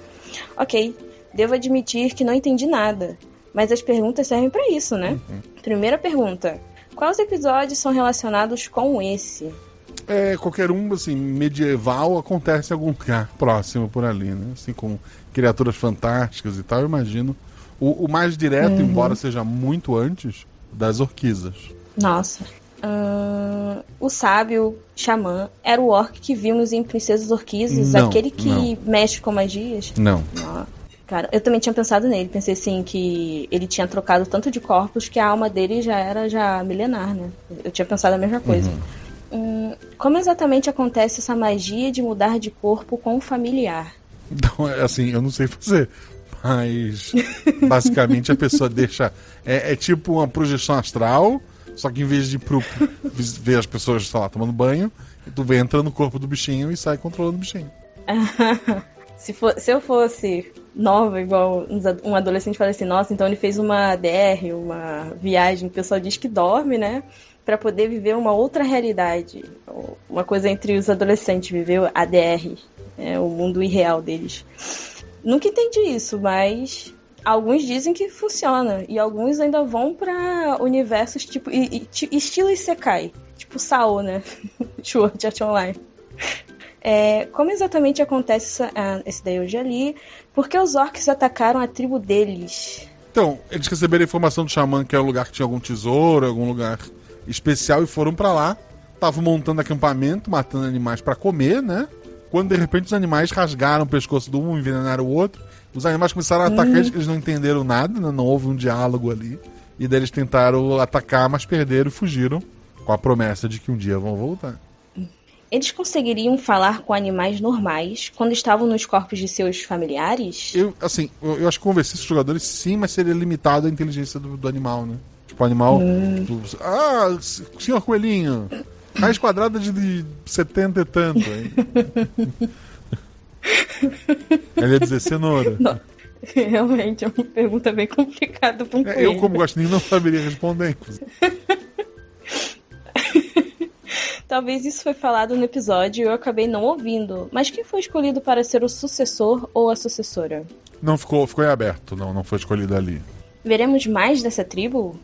Ok, devo admitir que não entendi nada. Mas as perguntas servem para isso, né? Uhum. Primeira pergunta: Quais episódios são relacionados com esse? É, qualquer um, assim, medieval acontece em algum lugar próximo por ali, né? Assim, com criaturas fantásticas e tal, eu imagino. O, o mais direto, uhum. embora seja muito antes, das orquisas. Nossa. Uh, o sábio xamã era o orc que vimos em Princesas Orquídeas, não, aquele que não. mexe com magias? Não. não. Cara, eu também tinha pensado nele. Pensei assim que ele tinha trocado tanto de corpos que a alma dele já era já milenar, né? Eu tinha pensado a mesma coisa. Uhum. Hum, como exatamente acontece essa magia de mudar de corpo com o familiar? Então, é assim, eu não sei fazer. Mas basicamente a pessoa deixa. É, é, tipo uma projeção astral, só que em vez de pro, ver as pessoas, sei lá, tomando banho, tu entra no corpo do bichinho e sai controlando o bichinho. se, for, se eu fosse nova, igual um adolescente fala assim, nossa, então ele fez uma DR, uma viagem, o pessoal diz que dorme, né? para poder viver uma outra realidade. Uma coisa entre os adolescentes, viver a DR, é, o mundo irreal deles. Nunca entendi isso, mas alguns dizem que funciona. E alguns ainda vão para universos tipo. E, e, estilo Isekai. Tipo Sao, né? Sword Art Online. É, como exatamente acontece ah, esse daí eu já li? Porque os orcs atacaram a tribo deles? Então, eles receberam a informação do xamã que é um lugar que tinha algum tesouro, algum lugar especial e foram para lá. Estavam montando acampamento, matando animais para comer, né? Quando de repente os animais rasgaram o pescoço do um, envenenaram o outro. Os animais começaram a atacar hum. eles, eles não entenderam nada, né? não houve um diálogo ali. E daí eles tentaram atacar, mas perderam e fugiram. Com a promessa de que um dia vão voltar. Eles conseguiriam falar com animais normais quando estavam nos corpos de seus familiares? Eu, assim, eu, eu acho que conversei com os jogadores sim, mas seria limitado a inteligência do, do animal, né? Tipo, animal. Hum. ah, senhor coelhinho. Raiz quadrada de 70 e tanto. Ele ia dizer cenoura. Não. Realmente, é uma pergunta bem complicada para um é, Eu, como gostinho, não saberia responder. Talvez isso foi falado no episódio e eu acabei não ouvindo. Mas quem foi escolhido para ser o sucessor ou a sucessora? Não ficou, ficou em aberto, não, não foi escolhido ali. Veremos mais dessa tribo?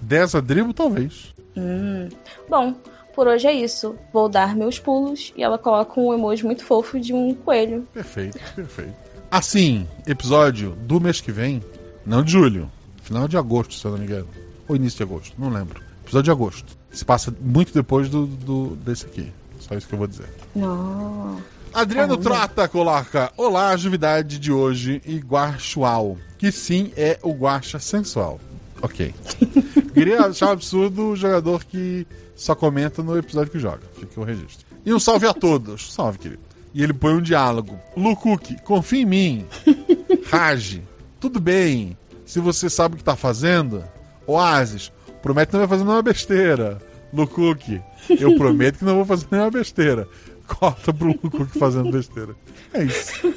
Dessa tribo, talvez. Hum. Bom, por hoje é isso. Vou dar meus pulos e ela coloca um emoji muito fofo de um coelho. Perfeito, perfeito. Assim, episódio do mês que vem, não de julho, final de agosto, se eu não me engano. Ou início de agosto, não lembro. Episódio de agosto. Se passa muito depois do, do desse aqui. Só isso que eu vou dizer. Não. Adriano Caramba. Trota coloca: Olá, juvidade de hoje e guaxual. Que sim é o guacha sensual. Ok. Queria achar um absurdo o jogador que só comenta no episódio que joga. Fica o registro. E um salve a todos. Salve, querido. E ele põe um diálogo. Lukuki, confia em mim. Rage, tudo bem. Se você sabe o que tá fazendo. Oasis, promete não vai fazer nenhuma besteira. Lucuque, eu prometo que não vou fazer nenhuma besteira. Corta pro Lucuque fazendo besteira. É isso.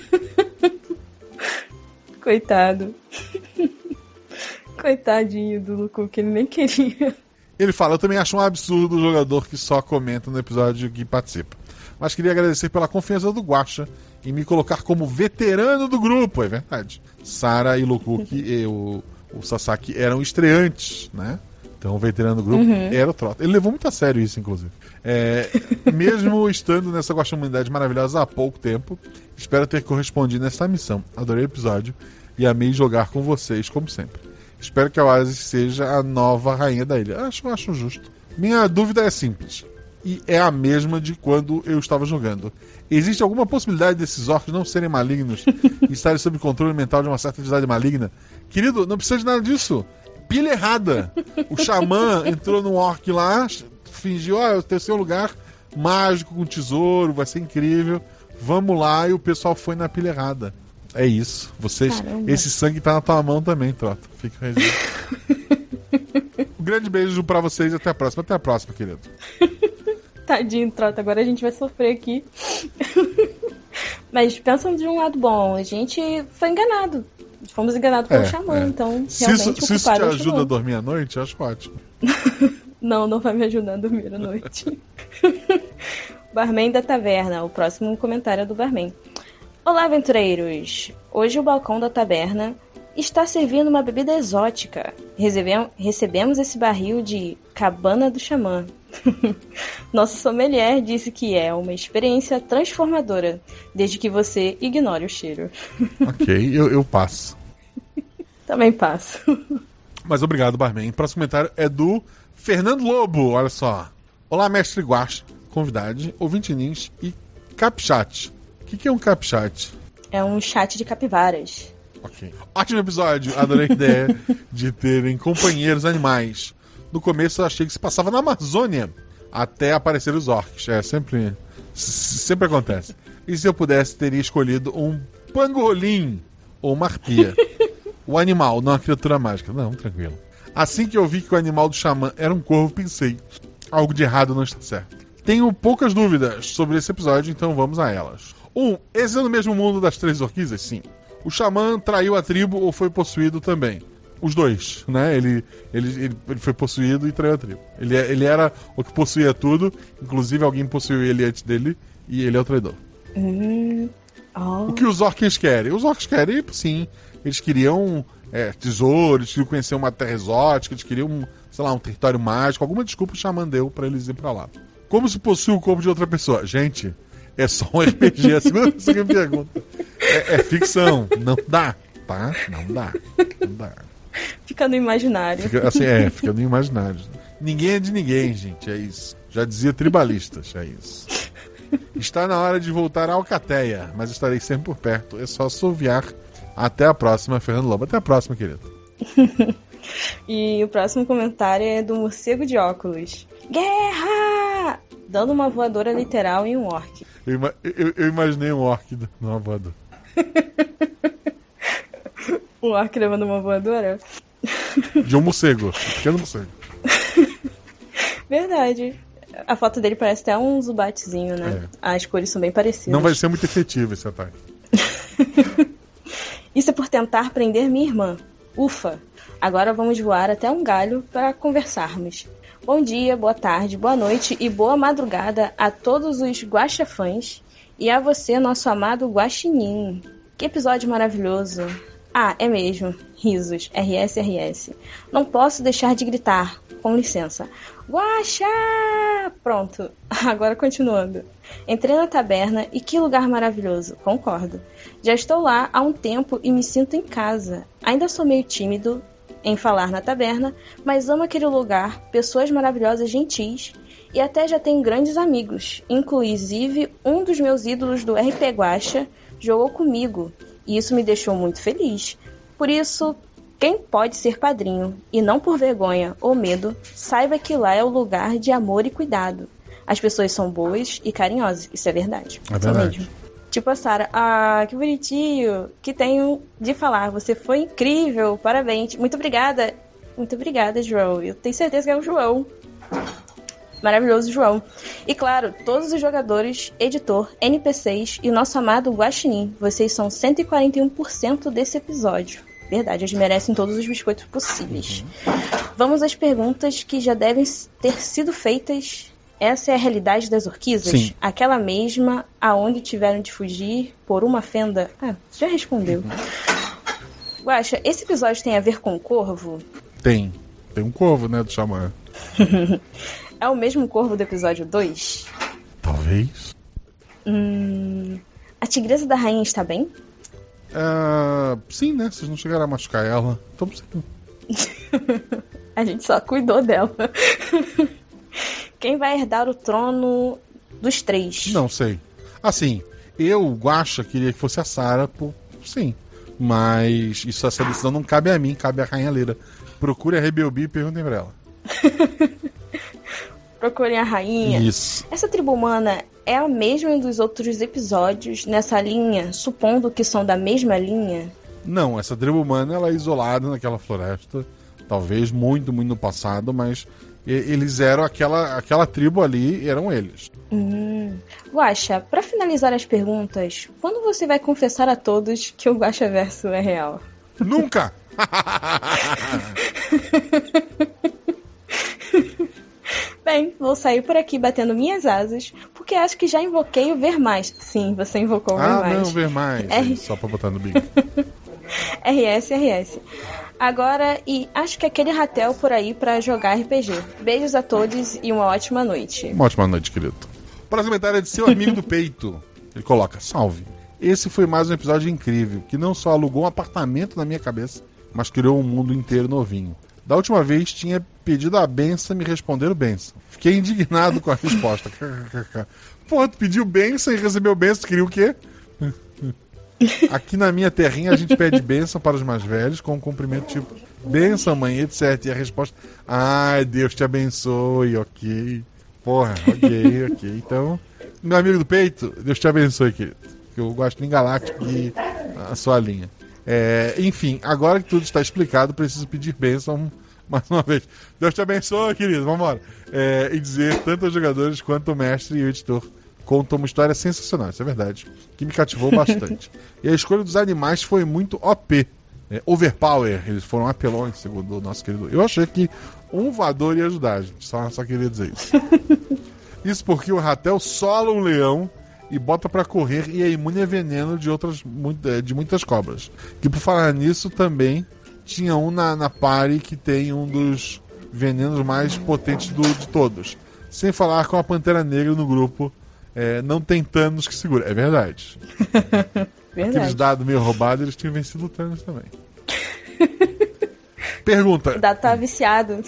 Coitado. Coitadinho do que ele nem queria. Ele fala: Eu também acho um absurdo o jogador que só comenta no episódio que participa. Mas queria agradecer pela confiança do Guacha em me colocar como veterano do grupo. É verdade. Sara e Lukuki e o, o Sasaki eram estreantes, né? Então o veterano do grupo era o Trota. Ele levou muito a sério isso, inclusive. É, mesmo estando nessa guaxamunidade maravilhosa há pouco tempo, espero ter correspondido nessa missão. Adorei o episódio e amei jogar com vocês, como sempre. Espero que a Oasis seja a nova rainha da ilha. Acho, acho justo. Minha dúvida é simples. E é a mesma de quando eu estava jogando. Existe alguma possibilidade desses orcs não serem malignos e estarem sob controle mental de uma certa entidade maligna? Querido, não precisa de nada disso. Pilha errada. O xamã entrou num orc lá, fingiu, ó, oh, terceiro lugar, mágico com tesouro, vai ser incrível. Vamos lá, e o pessoal foi na pilha errada. É isso. Vocês, Caramba. esse sangue tá na tua mão também, Trota. Fica registro. Um grande beijo pra vocês e até a próxima. Até a próxima, querido. Tadinho, Trota, agora a gente vai sofrer aqui. Mas pensam de um lado bom, a gente foi enganado. Fomos enganados pelo É, xamã, é. então Se realmente isso, se isso te ajuda a dormir à noite, acho ótimo. Não, não vai me ajudar a dormir à noite. Barman da Taverna. O próximo comentário é do Barman. Olá, aventureiros! Hoje o balcão da taberna está servindo uma bebida exótica. Recebem- recebemos esse barril de Cabana do Xamã. Nosso sommelier disse que é uma experiência transformadora, desde que você ignore o cheiro. ok, eu, eu passo. Também passo. Mas obrigado, Barman. O próximo comentário é do Fernando Lobo. Olha só. Olá, mestre Guache, convidade, ouvinte Nins e Capchat. O que, que é um Capchat? É um chat de capivaras. Ok. Ótimo episódio. Adorei a ideia de terem companheiros animais. No começo eu achei que se passava na Amazônia até aparecer os orcs. É, sempre, sempre acontece. E se eu pudesse, teria escolhido um pangolim ou uma arpia. o animal, não a criatura mágica. Não, tranquilo. Assim que eu vi que o animal do xamã era um corvo, pensei: algo de errado não está certo. Tenho poucas dúvidas sobre esse episódio, então vamos a elas. 1. Um, esse é no mesmo mundo das três orquídeas? Sim. O xamã traiu a tribo ou foi possuído também? Os dois, né? Ele, ele, ele, ele foi possuído e traiu a tribo. Ele, é- ele era o que possuía tudo, inclusive alguém possuiu ele antes dele, e ele é o traidor. Hum. Oh. O que os orcs querem? Os orcs querem, sim. Eles queriam é, tesouro, eles queriam conhecer uma terra exótica, eles queriam, sei lá, um território mágico. Alguma desculpa o xamã deu pra eles ir pra lá. Como se possui o corpo de outra pessoa? Gente, é só um RPG. A segunda pessoa que me pergunta. É, é ficção. Não dá, tá? Não dá. Não dá. Fica no imaginário. Fica, assim, é, fica no imaginário. Ninguém é de ninguém, gente. É isso. Já dizia tribalistas. É isso. Está na hora de voltar à Alcateia, mas estarei sempre por perto. É só assoviar. Até a próxima, Fernando Lobo. Até a próxima, querido. E o próximo comentário é do morcego de óculos. Guerra! Dando uma voadora literal em um orc. Eu, eu- eu imaginei um orc numa voadora. Um orc levando uma voadora? De um morcego. Um pequeno morcego. Verdade. A foto dele parece até um zubatezinho, né? As cores são bem parecidas. É. Não vai ser muito efetivo esse ataque. Isso é por tentar prender minha irmã. Ufa! Agora vamos voar até um galho para conversarmos. Bom dia, boa tarde, boa noite e boa madrugada a todos os guaxafãs e a você, nosso amado guaxinim. Que episódio maravilhoso! Ah, é mesmo. Risos. RS, RS. Não posso deixar de gritar. Com licença. Guaxa! Pronto. Agora continuando. Entrei na taberna e que lugar maravilhoso. Concordo. Já estou lá há um tempo e me sinto em casa. Ainda sou meio tímido em falar na taberna, mas amo aquele lugar, pessoas maravilhosas, gentis e até já tenho grandes amigos. Inclusive, um dos meus ídolos do RP Guacha jogou comigo e isso me deixou muito feliz. Por isso, quem pode ser padrinho e não por vergonha ou medo, saiba que lá é o lugar de amor e cuidado. As pessoas são boas e carinhosas, isso é verdade. É verdade. Tipo a Sara, ah, que bonitinho, que tenho de falar, você foi incrível, parabéns, muito obrigada. Muito obrigada, João. Eu tenho certeza que é o João. maravilhoso João. E claro, todos os jogadores, editor, NPCs e o nosso amado Guaxinim. Vocês são 141% desse episódio. Verdade, eles merecem todos os biscoitos possíveis. Vamos às perguntas que já devem ter sido feitas. Essa é a realidade das orquisas? Sim. Aquela mesma aonde tiveram de fugir por uma fenda? Ah, já respondeu. Guaxa, esse episódio tem a ver com o corvo? Tem. Tem um corvo, né, do xamã. É o mesmo corvo do episódio 2? Talvez. Hum, a tigresa da rainha está bem? Ah, sim, né? Vocês não chegaram a machucar ela. Então, sim. A gente só cuidou dela. Quem vai herdar o trono dos três? Não sei. Assim, eu, Guaxa, queria que fosse a Sarah, por... sim. Mas isso, essa decisão não cabe a mim, cabe à Rainha Leira. Procure a Rebelbi e perguntem pra ela. Procurem a rainha. Isso. Essa tribo humana é a mesma dos outros episódios nessa linha, supondo que são da mesma linha? Não, essa tribo humana ela é isolada naquela floresta. Talvez muito, muito no passado, mas eles eram aquela, aquela tribo ali, eram eles. Hum. Guaxa, pra finalizar as perguntas, quando você vai confessar a todos que o Guaxa Verso é real? Nunca! Bem, vou sair por aqui batendo minhas asas, porque acho que já invoquei o ver mais. Sim, você invocou o ver ah, mais. não, ver mais. É. Só pra botar no big. RS, RS. Agora, e acho que aquele ratel por aí pra jogar RPG. Beijos a todos e uma ótima noite. Uma ótima noite, querido. Próximo comentário é de seu amigo do peito. Ele coloca: Salve. Esse foi mais um episódio incrível, que não só alugou um apartamento na minha cabeça, mas criou um mundo inteiro novinho. Da última vez tinha pedido a benção e me responderam benção. Fiquei indignado com a resposta. Pô, tu pediu benção e recebeu benção, tu queria o quê? Aqui na minha terrinha a gente pede bênção para os mais velhos com um cumprimento tipo benção, mãe, etc. E a resposta, ai, Deus te abençoe, ok. Porra, ok, ok. Então, meu amigo do peito, Deus te abençoe, querido. Eu gosto de Galáctico e a sua linha. É, enfim, agora que tudo está explicado, preciso pedir bênção mais uma vez. Deus te abençoe, querido. Vambora. É, e dizer, tanto os jogadores quanto o mestre e o editor contam uma história sensacional, isso é verdade, que me cativou bastante. e a escolha dos animais foi muito OP. É, overpower, eles foram apelões, segundo o nosso querido. Eu achei que um voador ia ajudar, gente. Só, só queria dizer isso. Isso porque o Ratel sola um leão e bota pra correr e é imune a veneno de outras eh, de muitas cobras. Que por falar nisso também tinha um na, na party que tem um dos venenos mais potentes do, de todos. Sem falar com a Pantera Negra no grupo. Eh, não tem Thanos que segura. É verdade. Aqueles Verdade. dados meio roubados, eles tinham vencido o Thanos também. Pergunta. O dado tá viciado.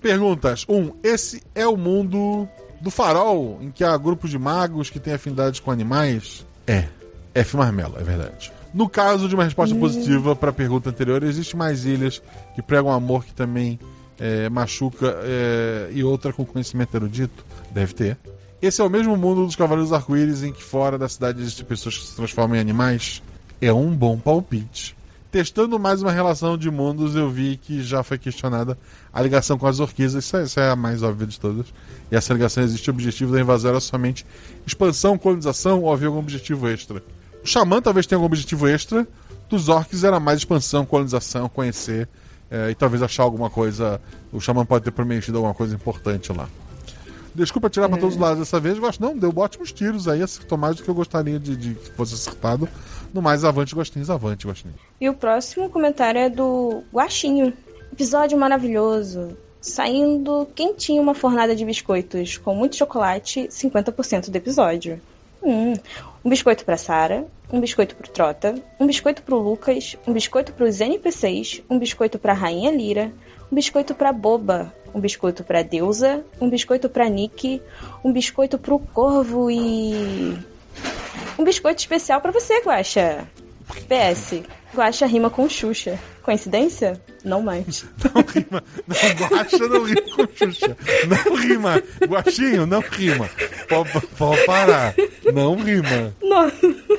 Perguntas. 1. Um, esse é o mundo do farol, em que há grupos de magos que têm afinidades com animais? É. F. Marmelo, é verdade. No caso de uma resposta positiva para a pergunta anterior, existe mais ilhas que pregam amor que também é, machuca é, e outra com conhecimento erudito? Deve ter. Esse é o mesmo mundo dos Cavaleiros Arco-Íris em que fora da cidade existem pessoas que se transformam em animais? É um bom palpite. Testando mais uma relação de mundos, eu vi que já foi questionada a ligação com as orquídeas. Isso é, é a mais óbvia de todas. E essa ligação existe o objetivo da invasão era somente expansão, colonização ou havia algum objetivo extra? O Xamã talvez tenha algum objetivo extra. Dos orcs era mais expansão, colonização, conhecer eh, e talvez achar alguma coisa. O Xamã pode ter prometido alguma coisa importante lá. Desculpa tirar pra todos os lados dessa vez, mas não, deu ótimos tiros aí, acertou mais do que eu gostaria de, de que fosse acertado. No mais, avante, gostinhos, avante, gostinhos. E o próximo comentário é do Guaxinho. Episódio maravilhoso. Saindo quentinho uma fornada de biscoitos com muito chocolate, 50% do episódio. Hum. Um biscoito pra Sara, um biscoito pro Trota, um biscoito pro Lucas, um biscoito pros NPCs, um biscoito pra Rainha Lira, um biscoito pra Boba, um biscoito pra Deusa, um biscoito pra Nick, um biscoito pro Corvo e. Um biscoito especial pra você, Guaxa. PS. Guaxa rima com Xuxa. Coincidência? Não mais. Não rima. Não, Guaxa não rima com Xuxa. Não rima. Guaxinho, não rima. Pode, pode parar. Não rima. Não.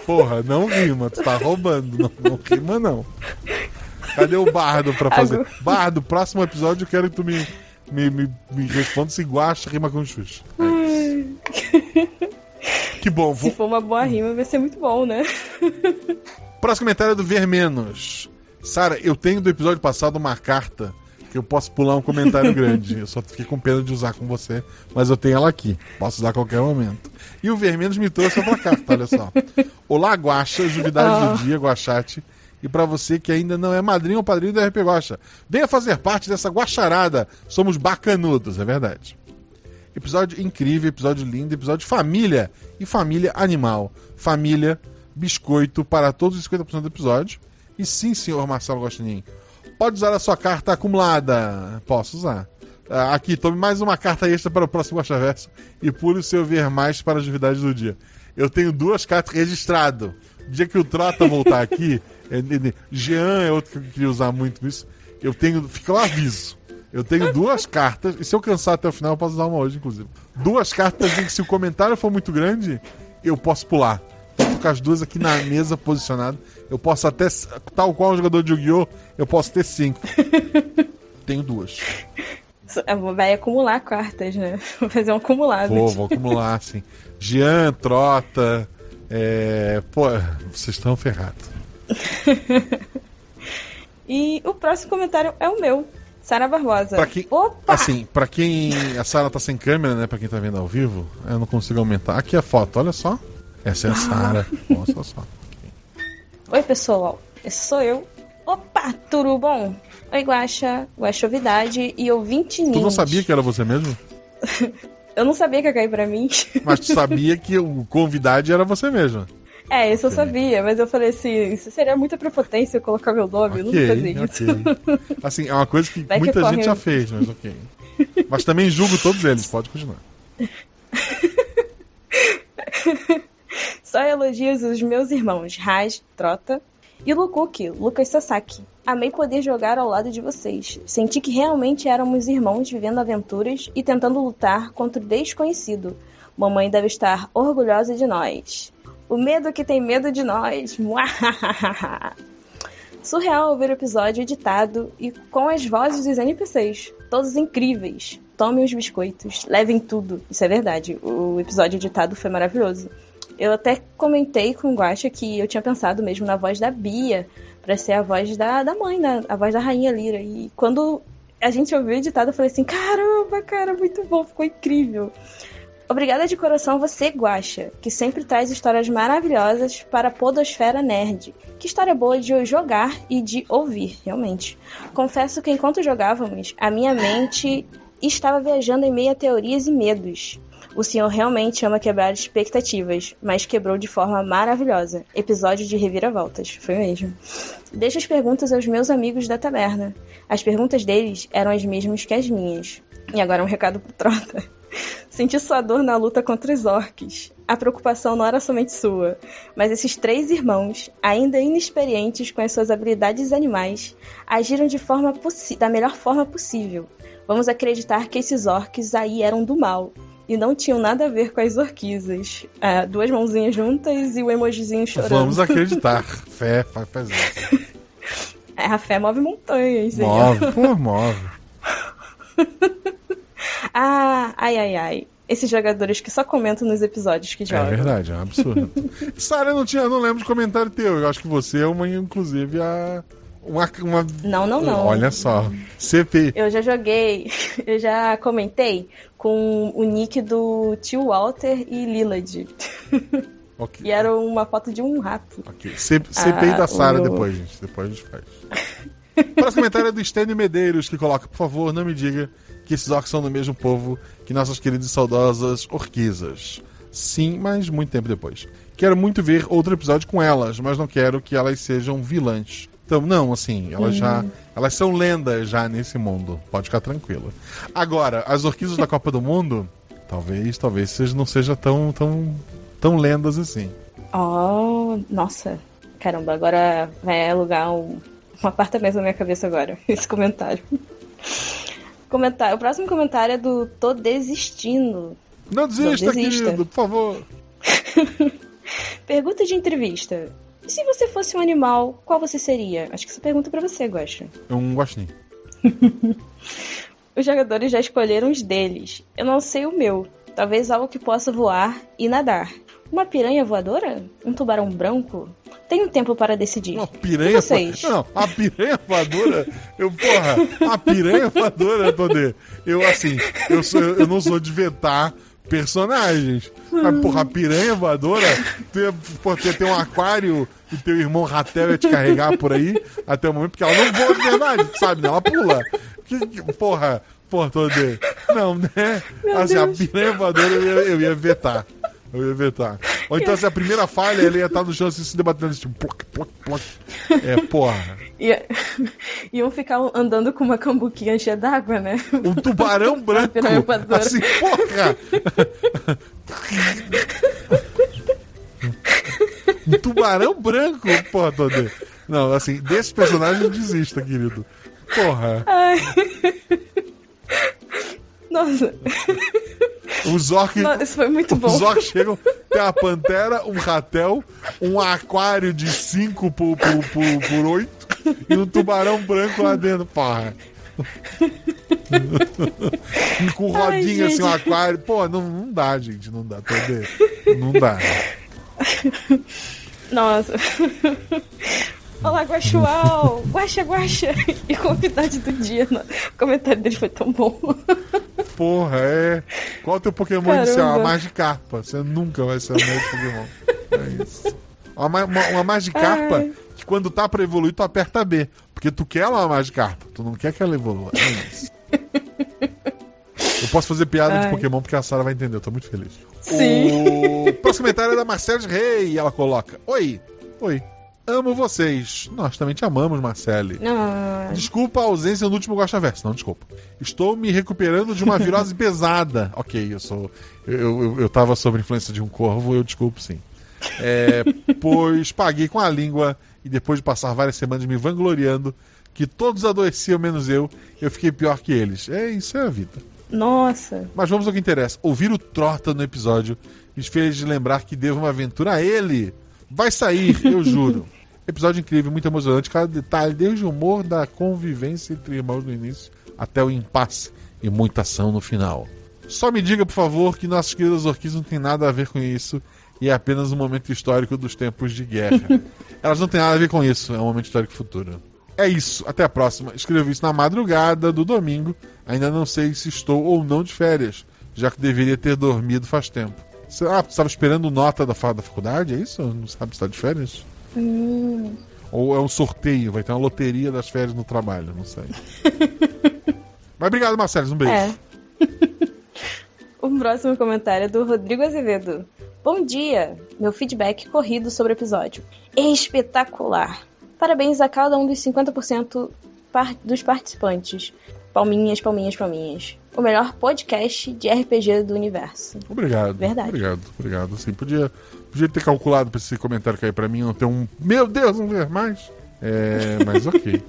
Porra, não rima. Tu tá roubando. Não, não rima, não. Cadê o Bardo pra fazer? Bardo, próximo episódio eu quero que tu me me, me, me responda se Guaxa rima com Xuxa. Que bom. Se Vou... for uma boa rima, vai ser muito bom, né? Próximo comentário é do Ver Menos. Sara, eu tenho do episódio passado uma carta que eu posso pular um comentário grande. Eu só fiquei com pena de usar com você, mas eu tenho ela aqui. Posso usar a qualquer momento. E o Ver Menos me trouxe outra carta, olha só. Olá, Guaxa, Juvidade do Dia, Guaxate. E pra você que ainda não é madrinho ou padrinho do RP Guaxa, venha fazer parte dessa guaxarada. Somos bacanudos, é verdade. Episódio incrível, episódio lindo, episódio família e família animal. Família, biscoito para todos os 50% do episódio. E sim, senhor Marcelo Gostinin, pode usar a sua carta acumulada. Posso usar. Ah, Aqui, tome mais uma carta extra para o próximo Guaxaverso e pule o seu ver mais para as novidades do dia. Eu tenho duas cartas registrado. O dia que o Trota voltar aqui, Jean é outro que eu queria usar muito isso. Eu tenho. Fica o aviso. Eu tenho duas cartas, e se eu cansar até o final, eu posso usar uma hoje, inclusive. Duas cartas em que, se o comentário for muito grande, eu posso pular. Tô com as duas aqui na mesa posicionadas. Eu posso até, tal qual um jogador de Yu-Gi-Oh!, eu posso ter cinco. Tenho duas. Vai acumular cartas, né? Vou fazer um acumulado. Vou, vou acumular, assim. Jean, Trota. É... Pô, vocês estão ferrados. E o próximo comentário é o meu. Sara Barbosa. Pra quem, Opa! assim, pra quem. A Sara tá sem câmera, né? Pra quem tá vendo ao vivo, eu não consigo aumentar. Aqui a foto, olha só. Essa é a Sara. Mostra só. Oi, pessoal. Esse sou eu. Opa, tudo bom? Oi, Guaxa, Guaxovidade e ouvinte Tu não ninja. sabia que era você mesmo? Eu não sabia que ia cair pra mim. Mas tu sabia que o convidado era você mesmo. É, isso eu sabia, mas eu falei assim, isso seria muita prepotência eu colocar meu nome, eu não vou fazer isso. Assim, é uma coisa que Vai que muita corre gente já fez, mas ok. Mas também julgo todos eles, pode continuar. Só elogios aos meus irmãos, Raj, Trota e Lukuki, Lucas Sasaki. Amei poder jogar ao lado de vocês. Senti que realmente éramos irmãos vivendo aventuras e tentando lutar contra o desconhecido. Mamãe deve estar orgulhosa de nós. O medo que tem medo de nós. Surreal ouvir o episódio editado e com as vozes dos NPCs, todos incríveis. Tomem os biscoitos, levem tudo. Isso é verdade. O episódio editado foi maravilhoso. Eu até comentei com o Guacha que eu tinha pensado mesmo na voz da Bia, pra ser a voz da, da mãe, né? a voz da Rainha Lira. E quando a gente ouviu editado, eu falei assim: caramba, cara, muito bom, ficou incrível. Obrigada de coração você, Guaxa, que sempre traz histórias maravilhosas para a Podosfera Nerd. Que história boa de jogar e de ouvir, realmente. Confesso que enquanto jogávamos, a minha mente estava viajando em meio a teorias e medos. O senhor realmente ama quebrar expectativas, mas quebrou de forma maravilhosa. Episódio de reviravoltas, foi mesmo. Deixo as perguntas aos meus amigos da taberna. As perguntas deles eram as mesmas que as minhas. E agora um recado pro Trota. Senti sua dor na luta contra os orcs. A preocupação não era somente sua, mas esses três irmãos, ainda inexperientes com as suas habilidades animais, agiram de forma da melhor forma possível. Vamos acreditar que esses orcs aí eram do mal e não tinham nada a ver com as orquisas. Ah, duas mãozinhas juntas e o emojizinho chorando. Vamos acreditar. Fé, faz, isso. É, a fé move montanhas. hein? Move, pô, move. Ah, ai, ai, ai. Esses jogadores que só comentam nos episódios que É jogam. verdade, é um absurdo. Sara, eu não, tinha, não lembro de comentário teu. Eu acho que você é uma, inclusive, a. Uma, uma... Não, não, não. Olha só. CP. Eu já joguei, eu já comentei com o nick do tio Walter e Lillard. Ok. E era uma foto de um rato. ok. C- CPI Ah, da Sara o- depois, gente. Depois a gente faz. O próximo comentário é do Stênio Medeiros, que coloca, por favor, não me diga que esses orcs são do mesmo povo que nossas queridas e saudosas orquisas. Sim, mas muito tempo depois. Quero muito ver outro episódio com elas, mas não quero que elas sejam vilãs. Então, não, assim, elas já. Elas são lendas já nesse mundo. Pode ficar tranquila. Agora, as orquídeas da Copa do Mundo, talvez, talvez seja, não seja tão, tão, tão lendas assim. Oh, nossa. Caramba, agora vai alugar um, um apartamento na minha cabeça agora, esse comentário. Comentário. O próximo comentário é do Tô Desistindo. Não desista, Não desista. querido, por favor. Pergunta de entrevista. E se você fosse um animal, qual você seria? Acho que essa pergunta é pra você, Guaxa. Um guaxinim. Os jogadores já escolheram os deles. Eu não sei o meu. Talvez algo que possa voar e nadar. Uma piranha voadora? Um tubarão branco? Tenho tempo para decidir. Uma piranha vocês? Não, a piranha voadora. Eu, porra, a piranha voadora, Todê. Eu, assim, eu, sou, eu não sou de vetar personagens. Mas, porra, a piranha voadora, ter, pô, ter, ter um aquário e teu irmão Ratel ia te carregar por aí até o momento, porque ela não voa de verdade, sabe? né? Ela pula. Que, que- porra, porra, Todê. Não, né? assim, a piranha voadora eu ia, eu ia vetar. Eu ia. Ou então, se a primeira falha, ele ia estar no chão assim, se debatendo, tipo, ploc, ploc, ploc. É, porra. Ia- Iam ficar andando com uma cambuquinha cheia d'água, né? Um tubarão branco. Assim, porra! um tubarão branco, porra, Todê. Não, assim, desse personagem desista, querido. Porra. Ai. Nossa, Os orcs. nossa, isso foi muito bom. Os orcs chegam, tem uma pantera, um ratel, um aquário de 5 por, por, por, por 8 e um tubarão branco lá dentro, porra. Com Ai, rodinha assim, gente. um aquário. Pô, não, não dá, gente, não dá, Todê. Não dá. Nossa. Olá, Guaxual! Guaxa, guaxa! E convidade do dia. no- O comentário dele foi tão bom. Porra, é. Qual é o teu Pokémon Caramba. inicial? A Magikarpa. Você nunca vai ser o meu Pokémon. É isso. Uma, ma- uma, uma Magikarpa Ai. que quando tá pra evoluir, tu aperta B. Porque tu quer ela uma Magikarpa. Tu não quer que ela evolua. É isso. Eu posso fazer piada de Ai. Pokémon porque a Sara vai entender. Eu tô muito feliz. Sim. O próximo comentário é da Marcele Rei. E ela coloca: Oi. Oi. Amo vocês. Nós também te amamos, Marcele. Ah, Desculpa a ausência no último Gosta Verso. Não, desculpa. Estou me recuperando de uma virose pesada. Ok, eu sou. Eu, eu, eu tava sob influência de um corvo, eu desculpo sim. É, pois paguei com a língua e depois de passar várias semanas me vangloriando que todos adoeciam menos eu, eu fiquei pior que eles. É, isso é a vida. nossa. Mas vamos ao que interessa. Ouvir o Trota no episódio me fez lembrar que devo uma aventura a ele. Vai sair, eu juro. Episódio incrível, muito emocionante. Cada detalhe, desde o humor da convivência entre irmãos no início até o impasse e muita ação no final. Só me diga, por favor, que nossas queridas orquídeas não tem nada a ver com isso e é apenas um momento histórico dos tempos de guerra. Elas não têm nada a ver com isso, é um momento histórico futuro. É isso, até a próxima. Escrevi isso na madrugada do domingo. Ainda não sei se estou ou não de férias, já que deveria ter dormido faz tempo. Ah, você estava esperando nota da, da faculdade, é isso? Não sabe se está de férias? Ou é um sorteio, vai ter uma loteria das férias no trabalho, não sei. Mas obrigado, Marcelo, um beijo. É. o próximo comentário é do Rodrigo Azevedo. Bom dia! Meu feedback corrido sobre o episódio. Espetacular! Parabéns a cada um dos 50% par- dos participantes. Palminhas, palminhas, palminhas. O melhor podcast de RPG do universo. Obrigado. Verdade. Obrigado, obrigado. Assim, podia, podia ter calculado pra esse comentário cair pra mim, não ter um. Meu Deus, não ver mais. É, mas ok.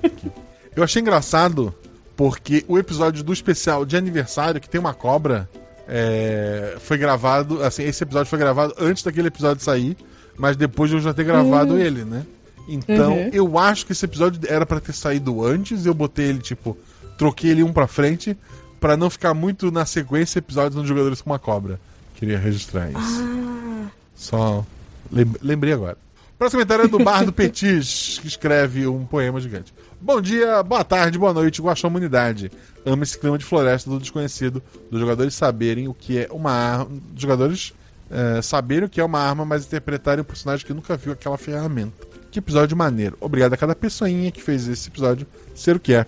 Eu achei engraçado porque o episódio do especial de aniversário, que tem uma cobra, é, foi gravado. Assim, esse episódio foi gravado antes daquele episódio sair, mas depois de eu já ter gravado ele, né? Então, Uhum. eu acho que esse episódio era pra ter saído antes, eu botei ele, tipo, troquei ele um pra frente, pra não ficar muito na sequência episódios dos jogadores com uma cobra. Queria registrar isso. Só lem- lembrei agora. Próximo comentário é do Bar do Petis, que escreve um poema gigante. Bom dia, boa tarde, boa noite, Guaxão Humanidade. Amo esse clima de floresta do desconhecido, dos jogadores saberem o que é uma arma. Dos jogadores eh, saberem o que é uma arma, mas interpretarem o personagem que nunca viu aquela ferramenta. Que episódio maneiro. Obrigado a cada pessoinha que fez esse episódio ser o que é.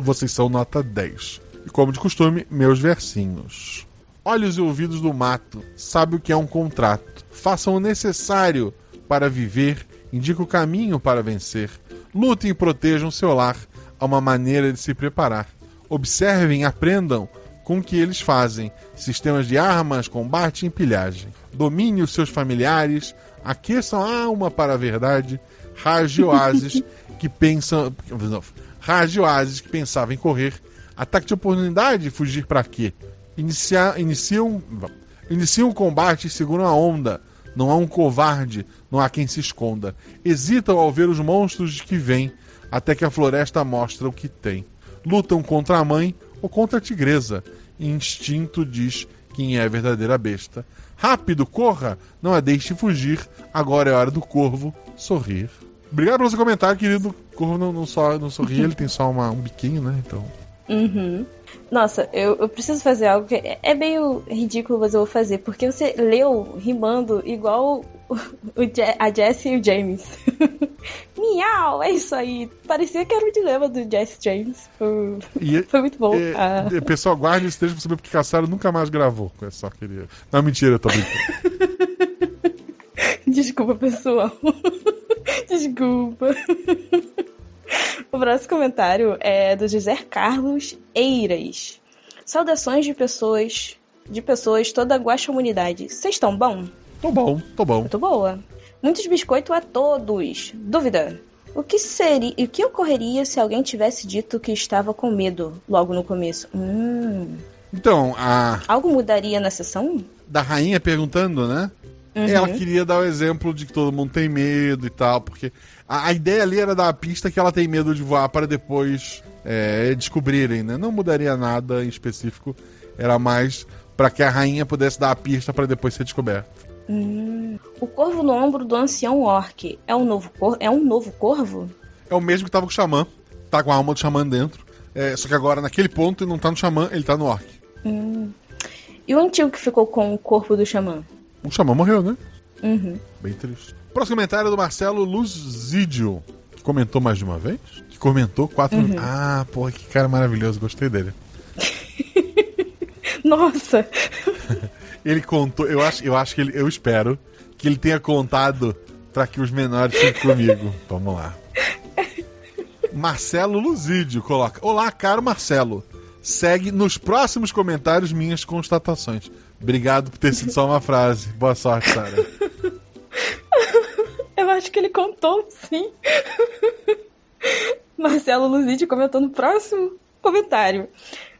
Vocês são nota 10. E como de costume, meus versinhos. Olhos e ouvidos do mato, sabe o que é um contrato. Façam o necessário para viver, indica o caminho para vencer. Lutem e protejam seu lar, há uma maneira de se preparar. Observem, aprendam com o que eles fazem: sistemas de armas, combate e empilhagem. Domine os seus familiares, aqueçam a alma para a verdade. Oásis que pensam. Não, que pensavam em correr. Ataque de oportunidade fugir para quê? Iniciar, iniciam, iniciam o combate e seguram a onda. Não há um covarde, não há quem se esconda. Hesitam ao ver os monstros que vêm, até que a floresta mostra o que tem. Lutam contra a mãe, ou contra a tigresa. Instinto diz quem é a verdadeira besta. Rápido, corra! Não a deixe fugir. Agora é hora do corvo sorrir. Obrigado pelo seu comentário, querido. O corvo não, não, só, não sorri, ele tem só uma, um biquinho, né? Então. Uhum. Nossa, eu, eu preciso fazer algo que é, é meio ridículo, mas eu vou fazer, porque você leu rimando igual o, o Je- a Jessie e o James. Miau, é isso aí. Parecia que era o dilema do Jesse James. Foi, E, foi muito bom. é, Ah. é, pessoal, guarde esse texto pra saber porque Caçaro nunca mais gravou. Eu só queria. Não, mentira, eu tô brincando. Desculpa, pessoal. Desculpa. O próximo comentário é do José Carlos Eiras. Saudações de pessoas, de pessoas toda a guaxamunidade. Vocês estão bom? tô bom, tô bom. Muito boa. Muitos biscoitos a todos. Dúvida. O que seria, o que ocorreria se alguém tivesse dito que estava com medo logo no começo? Hum, Então, a algo mudaria na sessão? da rainha perguntando, né? Uhum. Ela queria dar o exemplo de que todo mundo tem medo e tal, porque a, a ideia ali era dar a pista que ela tem medo de voar para depois é, descobrirem, né? Não mudaria nada em específico, era mais para que a rainha pudesse dar a pista para depois ser descoberta. Hum. O corvo no ombro do ancião orc é um novo cor, é um novo corvo? É o mesmo que tava com o xamã, tá com a alma do xamã dentro, é, só que agora naquele ponto ele não tá no xamã, ele tá no orc. Hum. E o antigo que ficou com o corpo do xamã? O xamã morreu, né? Uhum. Bem triste. Próximo comentário do Marcelo Luzidio, que comentou mais de uma vez. Que comentou quatro. Uhum. Ah, porra, que cara maravilhoso, gostei dele. Nossa! Ele contou, eu acho, eu acho que ele, eu espero que ele tenha contado para que os menores fiquem comigo. Vamos lá. Marcelo Luzidio coloca: Olá, caro Marcelo. Segue nos próximos comentários minhas constatações. Obrigado por ter sido só uma frase. Boa sorte, Sara. Eu acho que ele contou, sim. Marcelo Luzide comentou no próximo comentário.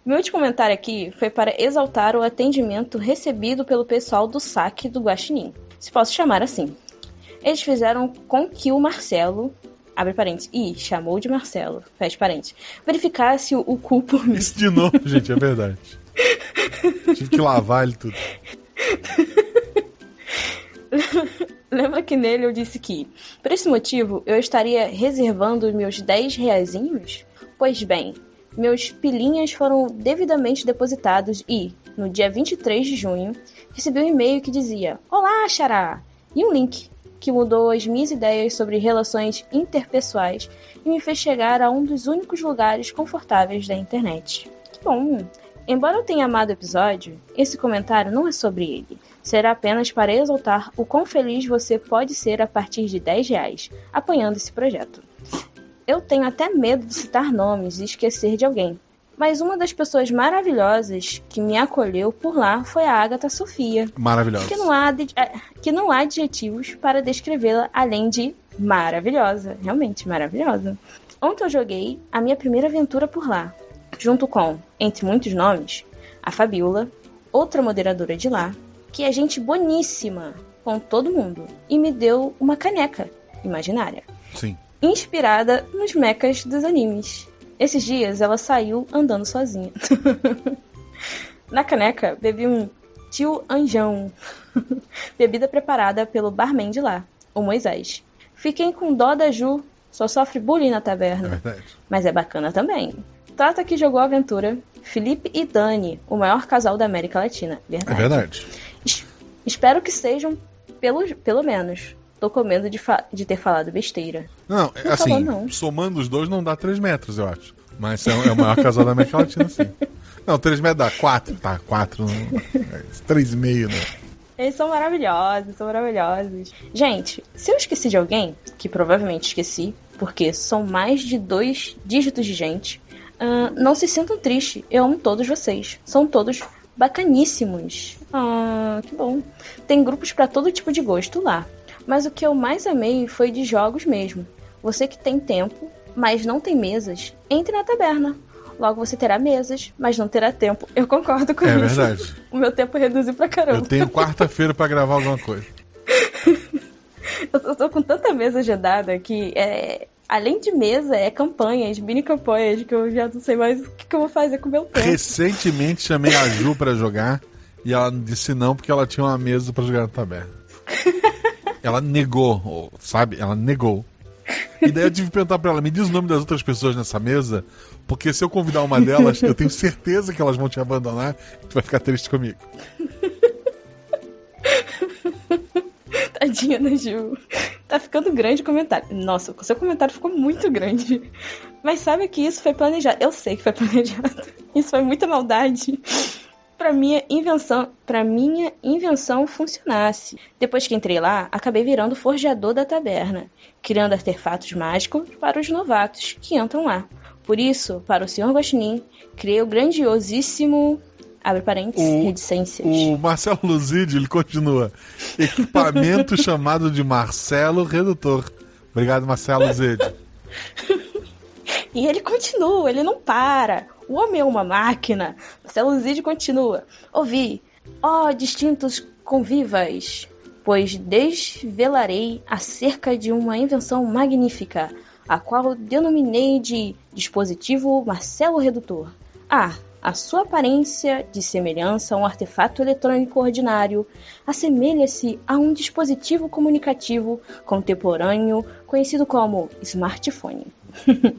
Meu último comentário aqui foi para exaltar o atendimento recebido pelo pessoal do saque do Guaxinim, se posso chamar assim. Eles fizeram com que o Marcelo, abre parênteses, e chamou de Marcelo, fecha parênteses, verificasse o, cu por mim. Isso de novo, gente, é verdade. Tive que lavar ele tudo. Lembra que nele eu disse que, por esse motivo, eu estaria reservando meus 10 reaisinhos? Pois bem, meus pilinhas foram devidamente depositados e, no dia 23 de junho, recebi um e-mail que dizia Olá, Xará! E um link que mudou as minhas ideias sobre relações interpessoais e me fez chegar a um dos únicos lugares confortáveis da internet. Que bom! Embora eu tenha amado o episódio, esse comentário não é sobre ele. Será apenas para exaltar o quão feliz você pode ser a partir de 10 reais, apoiando esse projeto. Eu tenho até medo de citar nomes e esquecer de alguém, mas uma das pessoas maravilhosas que me acolheu por lá foi a Agatha Sofia, Maravilhoso. que não há, eh, que não há adjetivos para descrevê-la além de maravilhosa, realmente maravilhosa. Ontem eu joguei a minha primeira aventura por lá, junto com, entre muitos nomes, a Fabiola, outra moderadora de lá, que é gente boníssima com todo mundo e me deu uma caneca imaginária, Sim. inspirada nos mechas dos animes. Esses dias ela saiu andando sozinha. Na caneca bebi um tio anjão, bebida preparada pelo barman de lá, o Moisés. Fiquei com dó da Ju, só sofre bullying na É taverna, verdade. mas é bacana também. Trata que jogou a aventura Felipe e Dani, o maior casal da América Latina. É Verdade. verdade. Es- Espero que sejam, pelo, pelo menos. Tô com medo de, de ter falado besteira. Não, Não assim, falou, não. somando os dois não dá 3 metros, eu acho. Mas é, é o maior casal da América Latina, sim. Não, 3 metros dá 4, tá? 4, 3,5, né? Eles são maravilhosos, são maravilhosos. Gente, se eu esqueci de alguém, que provavelmente esqueci, porque são mais de dois dígitos de gente, ah, não se sintam tristes. Eu amo todos vocês. São todos bacaníssimos. Ah, que bom. Tem grupos pra todo tipo de gosto lá. Mas o que eu mais amei foi de jogos mesmo. Você que tem tempo, mas não tem mesas, entre na taberna. Logo você terá mesas, mas não terá tempo. Eu concordo com É isso. verdade. O meu tempo reduziu pra caramba. Eu tenho quarta-feira pra gravar alguma coisa. Eu tô, tô com tanta mesa agendada que é, além de mesa, é campanhas, mini campanhas, que eu já não sei mais o que, que eu vou fazer com o meu tempo. Recentemente chamei a Ju pra jogar e ela disse não porque ela tinha uma mesa pra jogar na taberna. ela negou, sabe? Ela negou. E daí eu tive que perguntar pra ela: me diz o nome das outras pessoas nessa mesa, porque se eu convidar uma delas, eu tenho certeza que elas vão te abandonar e tu vai ficar triste comigo. Tadinha da Ju. Tá ficando grande o comentário. Nossa, o seu comentário ficou muito grande. Mas sabe que isso foi planejado. Eu sei que foi planejado. Isso foi muita maldade. Pra minha invenção, para minha invenção funcionasse. Depois que entrei lá, acabei virando forjador da taberna, criando artefatos mágicos para os novatos que entram lá. Por isso, para o Sr. Guaxinim, criei o grandiosíssimo Abre parênteses, O- reticências. O Marcelo Luzide, ele continua. Equipamento chamado de Marcelo Redutor. Obrigado, Marcelo Luzide. E ele continua, ele não para. O homem é uma máquina. Marcelo Zid continua. Ouvi, ó distintos convivas, pois desvelarei acerca de uma invenção magnífica, a qual denominei de dispositivo Marcelo Redutor. Ah, a sua aparência de semelhança a um artefato eletrônico ordinário assemelha-se a um dispositivo comunicativo contemporâneo conhecido como smartphone.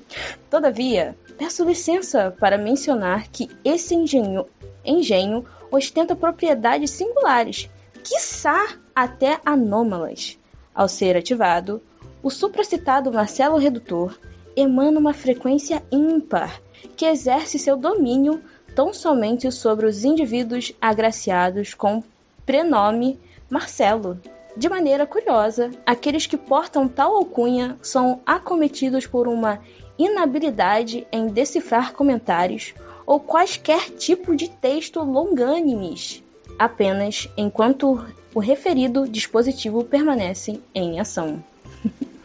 Todavia, peço licença para mencionar que esse engenho, engenho ostenta propriedades singulares, quiçá até anômalas. Ao ser ativado, o supracitado Marcelo Redutor emana uma frequência ímpar que exerce seu domínio tão somente sobre os indivíduos agraciados com prenome Marcelo. De maneira curiosa, aqueles que portam tal alcunha são acometidos por uma inabilidade em decifrar comentários ou quaisquer tipo de texto longânimes, apenas enquanto o referido dispositivo permanece em ação.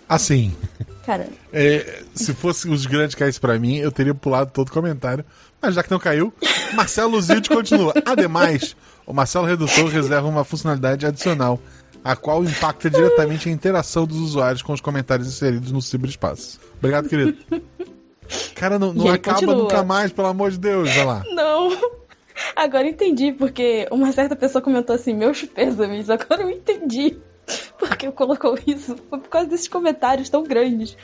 Assim, Cara, é, se fosse os grandes caísse pra mim, eu teria pulado todo o comentário. Mas já que não caiu, Marcelo Luzide continua. Ademais, o Marcelo Redutor reserva uma funcionalidade adicional, a qual impacta diretamente a interação dos usuários com os comentários inseridos no ciberespaço. Obrigado, querido. Cara, não, não acaba continua. nunca mais, pelo amor de Deus. Vai lá. não. Agora entendi, porque uma certa pessoa comentou assim, meus pêsames, agora eu entendi. Porque colocou isso. Foi por causa desses comentários tão grandes.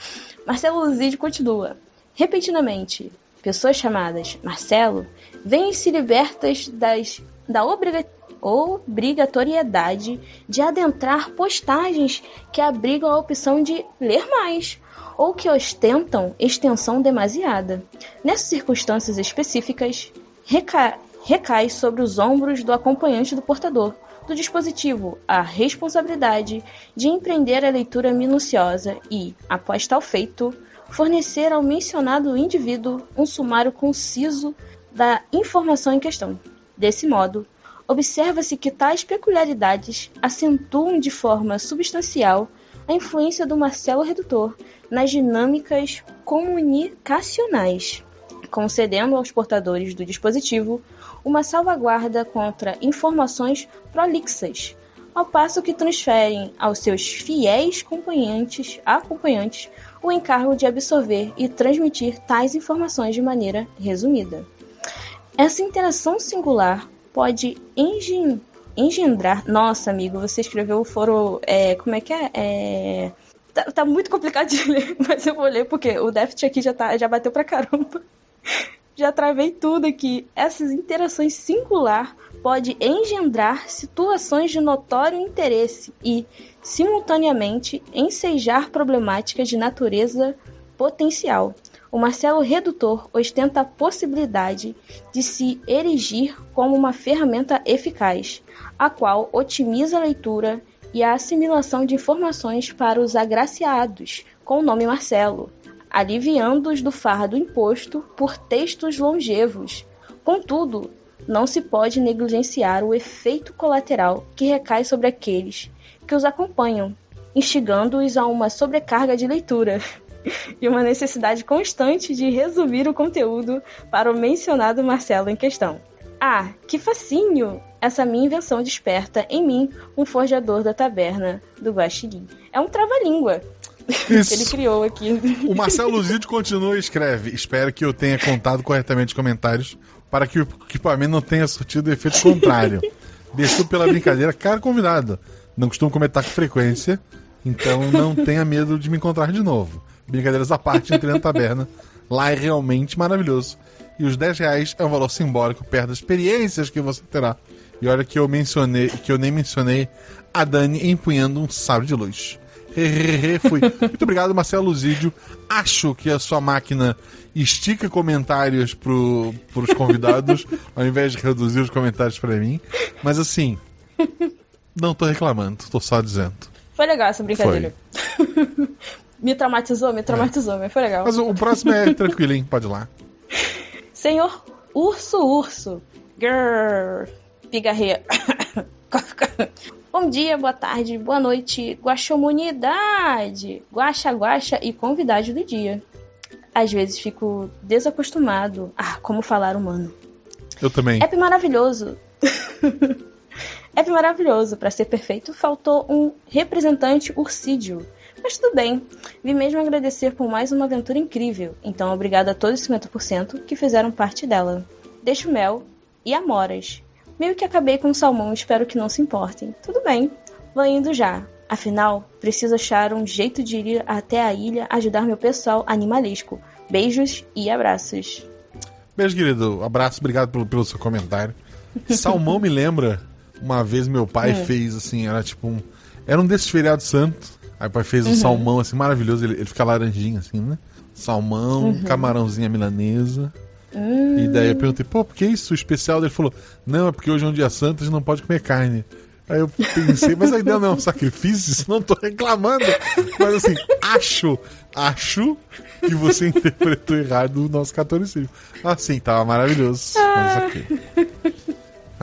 Marcelo Luzide continua. Repentinamente, pessoas chamadas Marcelo veem-se libertas das, da obriga- obrigatoriedade de adentrar postagens que abrigam a opção de ler mais ou que ostentam extensão demasiada. Nessas circunstâncias específicas, reca- recai sobre os ombros do acompanhante do portador do dispositivo a responsabilidade de empreender a leitura minuciosa e, após tal feito, fornecer ao mencionado indivíduo um sumário conciso da informação em questão. Desse modo, observa-se que tais peculiaridades acentuam de forma substancial a influência do Marcelo Redutor nas dinâmicas comunicacionais, concedendo aos portadores do dispositivo uma salvaguarda contra informações prolixas, ao passo que transferem aos seus fiéis acompanhantes, acompanhantes o encargo de absorver e transmitir tais informações de maneira resumida. Essa interação singular pode engen- engendrar. Nossa, amigo, você escreveu o foro. É, como é que é? É, Tá, tá muito complicado de ler, mas eu vou ler porque o déficit aqui já, tá, já bateu pra caramba. Já travei tudo aqui. Essas interações singular pode engendrar situações de notório interesse e, simultaneamente, ensejar problemáticas de natureza potencial. O Marcelo Redutor ostenta a possibilidade de se erigir como uma ferramenta eficaz, a qual otimiza a leitura e a assimilação de informações para os agraciados com o nome Marcelo, aliviando-os do fardo imposto por textos longevos. Contudo, não se pode negligenciar o efeito colateral que recai sobre aqueles que os acompanham, instigando-os a uma sobrecarga de leitura e uma necessidade constante de resumir o conteúdo para o mencionado Marcelo em questão. Ah, que fascínio! Essa minha invenção desperta em mim um forjador da taberna do Guaxinim. É um trava-língua. Que ele Isso. criou aqui. O Marcelo Luzide continua e escreve. Espero que eu tenha contado corretamente os comentários para que o equipamento não tenha surtido efeito contrário. Desculpe pela brincadeira, cara convidado. Não costumo comentar com frequência, então não tenha medo de me encontrar de novo. Brincadeiras à parte, entrei na taberna. Lá é realmente maravilhoso. E os 10 reais é um valor simbólico perto das experiências que você terá. E olha que eu mencionei, que eu nem mencionei a Dani empunhando um sabre de luz. Fui. Muito obrigado, Marcelo Luzídio. Acho que a sua máquina estica comentários pro, pros convidados, ao invés de reduzir os comentários pra mim. Mas assim, não tô reclamando, tô só dizendo. Foi legal essa brincadeira. me traumatizou, me traumatizou, mas foi legal. Mas o, o próximo é tranquilinho, pode ir lá. Senhor Urso Urso. Grrr. Pigarreia. Bom dia, boa tarde, boa noite, guaxomunidade, guaxa, guaxa e convidado do dia. Às vezes fico desacostumado a como falar humano. Eu também. App maravilhoso. App maravilhoso. Para ser perfeito, faltou um representante ursídio. Mas tudo bem. Vim mesmo agradecer por mais uma aventura incrível. Então, obrigado a todos os 50% que fizeram parte dela. Deixo mel e amoras. Meio que acabei com o salmão, espero que não se importem. Tudo bem. Vou indo já. Afinal, preciso achar um jeito de ir até a ilha ajudar meu pessoal animalesco. Beijos e abraços. Beijo, querido. Abraço, obrigado pelo, pelo seu comentário. Salmão me lembra, uma vez meu pai Hum. fez assim, era tipo um. Era um desses feriados santos. Aí o pai fez um Uhum. salmão assim maravilhoso, ele, ele fica laranjinho assim, né? Salmão, Uhum. camarãozinha milanesa. Hum. E daí eu perguntei, pô, por que isso? O especial dele falou, não, é porque hoje é um dia santo, a gente não pode comer carne. Aí eu pensei, mas a ideia não é um sacrifício, isso não tô reclamando. Mas assim, acho, acho que você interpretou errado o nosso catolicismo. Assim, tava maravilhoso. Mas ok.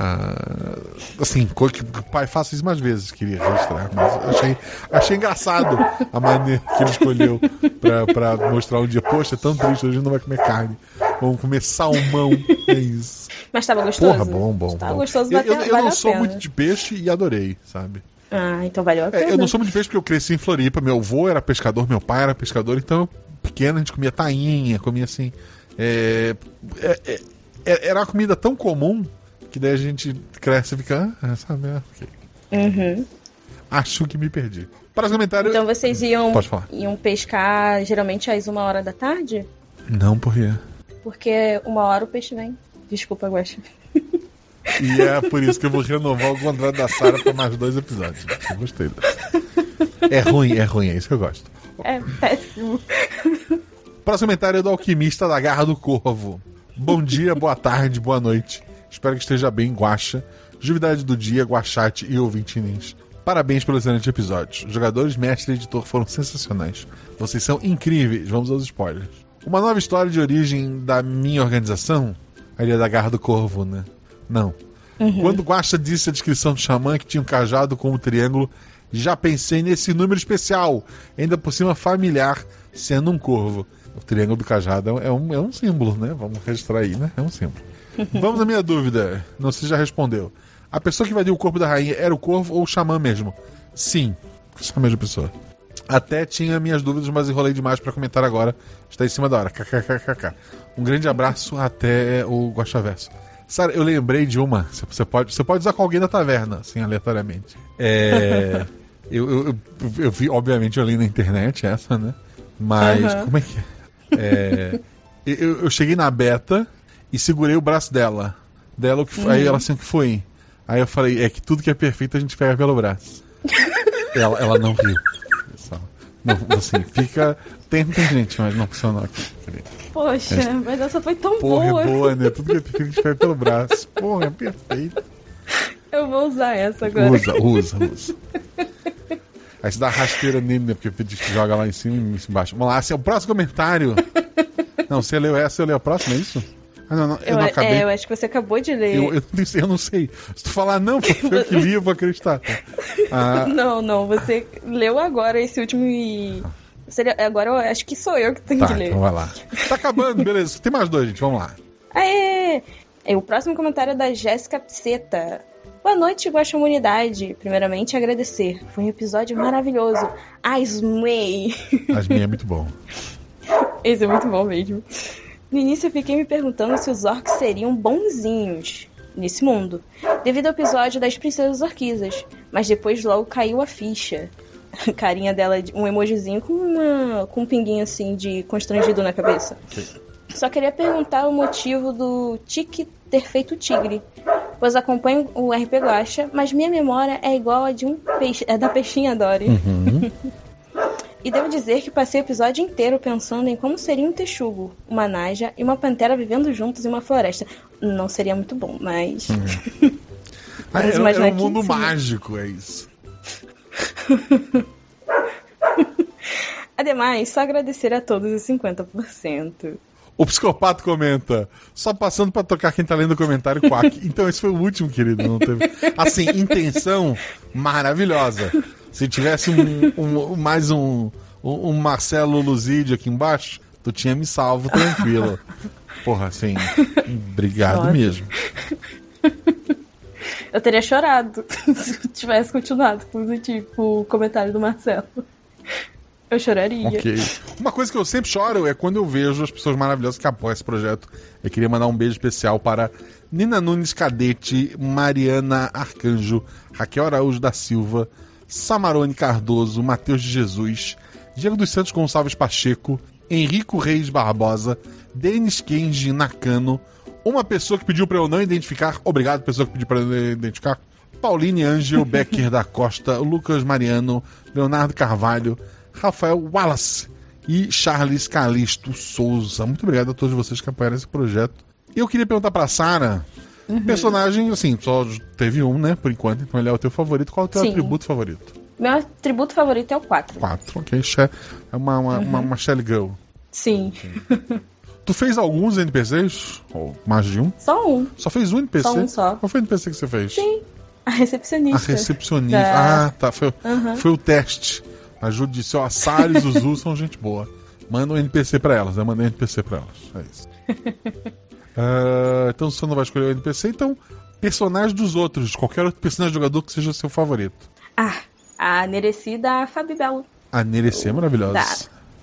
Ah, assim, coisa que o pai faça isso mais vezes, queria registrar. Mas achei, achei engraçado a maneira que ele escolheu pra, pra mostrar um dia, poxa, é tão triste, hoje não vai comer carne. Vamos comer salmão. É isso. Mas tava gostoso? Porra, bom, bom. Tava bom. gostoso, eu, bateu, eu, não sou pena. muito de peixe e adorei, sabe? Ah, então valeu a É, pena. eu não sou muito de peixe porque eu cresci em Floripa. Meu avô era pescador, meu pai era pescador, então, pequeno, a gente comia tainha, comia assim. é, é, é, é- era uma comida tão comum que daí a gente cresce e fica. Ah, sabe? ah, ok. Uhum. Acho que me perdi. Para os comentários. Então vocês iam, Pode falar. iam pescar geralmente às uma hora da tarde? Não, por quê? Porque uma hora o peixe vem. Desculpa, Guaxa. E é por isso que eu vou renovar o contrato da Sarah para mais dois episódios. Eu gostei dessa. É ruim, é ruim, é isso que eu gosto. É péssimo. Próximo comentário é do Alquimista da Garra do Corvo. Bom dia, boa tarde, boa noite. Espero que esteja bem, Guaxa. Juvidade do dia, Guachate e ouvintinins. Parabéns pelo excelente episódio. Os jogadores, mestre e editor foram sensacionais. Vocês são incríveis. Vamos aos spoilers. Uma nova história de origem da minha organização. A Ilha da Garra do Corvo, né? Não. Quando Guaxa disse a descrição do xamã que tinha um cajado com um triângulo, já pensei nesse número especial, ainda por cima familiar, sendo um corvo. O triângulo do cajado é um, é um símbolo, né? Vamos registrar aí, né? É um símbolo. Vamos à minha dúvida. Não sei se já respondeu. A pessoa que invadiu o corpo da rainha era o corvo ou o xamã mesmo? Sim, essa é a mesma pessoa. Até tinha minhas dúvidas, mas enrolei demais pra comentar agora. Está em cima da hora. KKKKK. Um grande abraço até o Guaxaverso. Sara, eu lembrei de uma. Você- pode, você pode usar com alguém da taverna, assim, aleatoriamente. É. eu, eu, eu, eu vi, obviamente, eu li na internet essa, né? Mas, Aham. como é que é? É, eu, eu cheguei na beta e segurei o braço dela. Dela, que foi- aí Uhum. ela assim, que foi? Aí eu falei, é que tudo que é perfeito a gente pega pelo braço. ela, ela não riu. pessoal. Não, assim, fica. Tem, tem gente, mas não funcionou aqui. Poxa, É. mas essa foi tão Porra, boa. é boa, né? Tudo que é perfeito a gente pega pelo braço. Porra, é perfeito. Eu vou usar essa agora. Usa, usa, usa. Aí você dá rasteira nele, né? Porque diz que joga lá em cima e embaixo. Vamos lá, esse é o próximo comentário. Não, você leu essa, eu leio a próxima, é isso? Ah, não, não, eu, Eu, não acabei. é, eu acho que você acabou de ler. Eu, eu, não sei, eu não sei. Se tu falar não, eu que li, eu vou acreditar. Ah, Não, não, você leu agora esse último e. Seria, agora eu acho que sou eu que tenho tá, que ler. então vai lá. Tá acabando, beleza. Tem mais dois, gente. Vamos lá. Aê! E o próximo comentário é da Jéssica Pseta. Boa noite, Guaxa Humanidade. Primeiramente, agradecer. Foi um episódio maravilhoso. Asmei. Asmei é muito bom. Esse é muito bom mesmo. No início, eu fiquei me perguntando se os orcs seriam bonzinhos nesse mundo, devido ao episódio das princesas orquisas. Mas depois logo caiu a ficha. Carinha dela, um emojizinho com, uma, com um pinguinho assim de constrangido na cabeça. Só queria perguntar o motivo do Tique ter feito tigre, pois acompanho o RP Guacha, mas minha memória é igual a de um peixe, é da peixinha Dory. Uhum. e devo dizer que passei o episódio inteiro pensando em como seria um texugo, uma naja e uma pantera vivendo juntos em uma floresta. Não seria muito bom, mas. Ah, é, é um mundo mágico, é isso. Ademais, só agradecer a todos os 50%. O psicopata comenta, só passando para tocar quem tá lendo o comentário quack. Então esse foi o último, querido. Não teve... Assim, intenção maravilhosa. Se tivesse um, um, mais um, um Marcelo Luzide aqui embaixo, tu tinha me salvo tranquilo. Porra, assim, obrigado Nossa. mesmo. Eu teria chorado se tivesse continuado positivo o comentário do Marcelo. Eu choraria. Ok. Uma coisa que eu sempre choro é quando eu vejo as pessoas maravilhosas que apoiam esse projeto. Eu queria mandar um beijo especial para Nina Nunes Cadete, Mariana Arcanjo, Raquel Araújo da Silva, Samarone Cardoso, Matheus de Jesus, Diego dos Santos Gonçalves Pacheco, Henrico Reis Barbosa, Denis Kenji Nakano, uma pessoa que pediu para eu não identificar, obrigado pessoa que pediu para eu não identificar, Pauline Angel Becker da Costa, Lucas Mariano, Leonardo Carvalho, Rafael Wallace e Charles Calisto Souza. Muito obrigado a todos vocês que apoiaram esse projeto. Eu queria perguntar pra Sara. Uhum. Personagem, assim, só teve um, né, por enquanto, então ele é o teu favorito. Qual é o teu Sim. atributo favorito? Meu atributo favorito é o 4. 4, ok. É uma, uma, uhum. uma, uma Shelly Girl. Sim. tu fez alguns NPCs? Ou mais de um? Só um. Só fez um NPC? Só um só. Qual foi o NPC que você fez? Sim. A recepcionista. A recepcionista. Da... Ah, tá. Foi, uhum. foi o teste. Ajude disse, ó, a Sara e o Zuzu são gente boa. Manda um NPC pra elas, né? Manda um NPC pra elas. É isso. uh, então você não vai escolher o NPC, então personagem dos outros, qualquer outro personagem jogador que seja seu favorito. Ah, a Nereci da Fabi Belo. A Nereci é maravilhosa.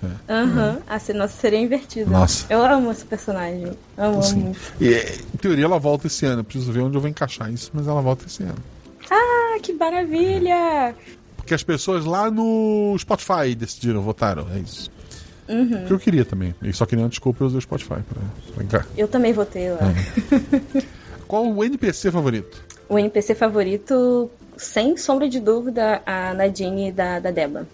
É. Aham, uhum. a nossa seria invertida. Nossa. Eu amo essa personagem. Amo, amo muito. E, em teoria ela volta esse ano. Eu preciso ver onde eu vou encaixar isso, mas ela volta esse ano. Ah, que maravilha! Porque as pessoas lá no Spotify decidiram, votaram. É isso. Uhum. Que eu queria também. E só queria uma desculpa eu usei o Spotify pra cá. Eu também votei lá. É. Qual o NPC favorito? O NPC favorito, sem sombra de dúvida, a Nadine da, da Deba.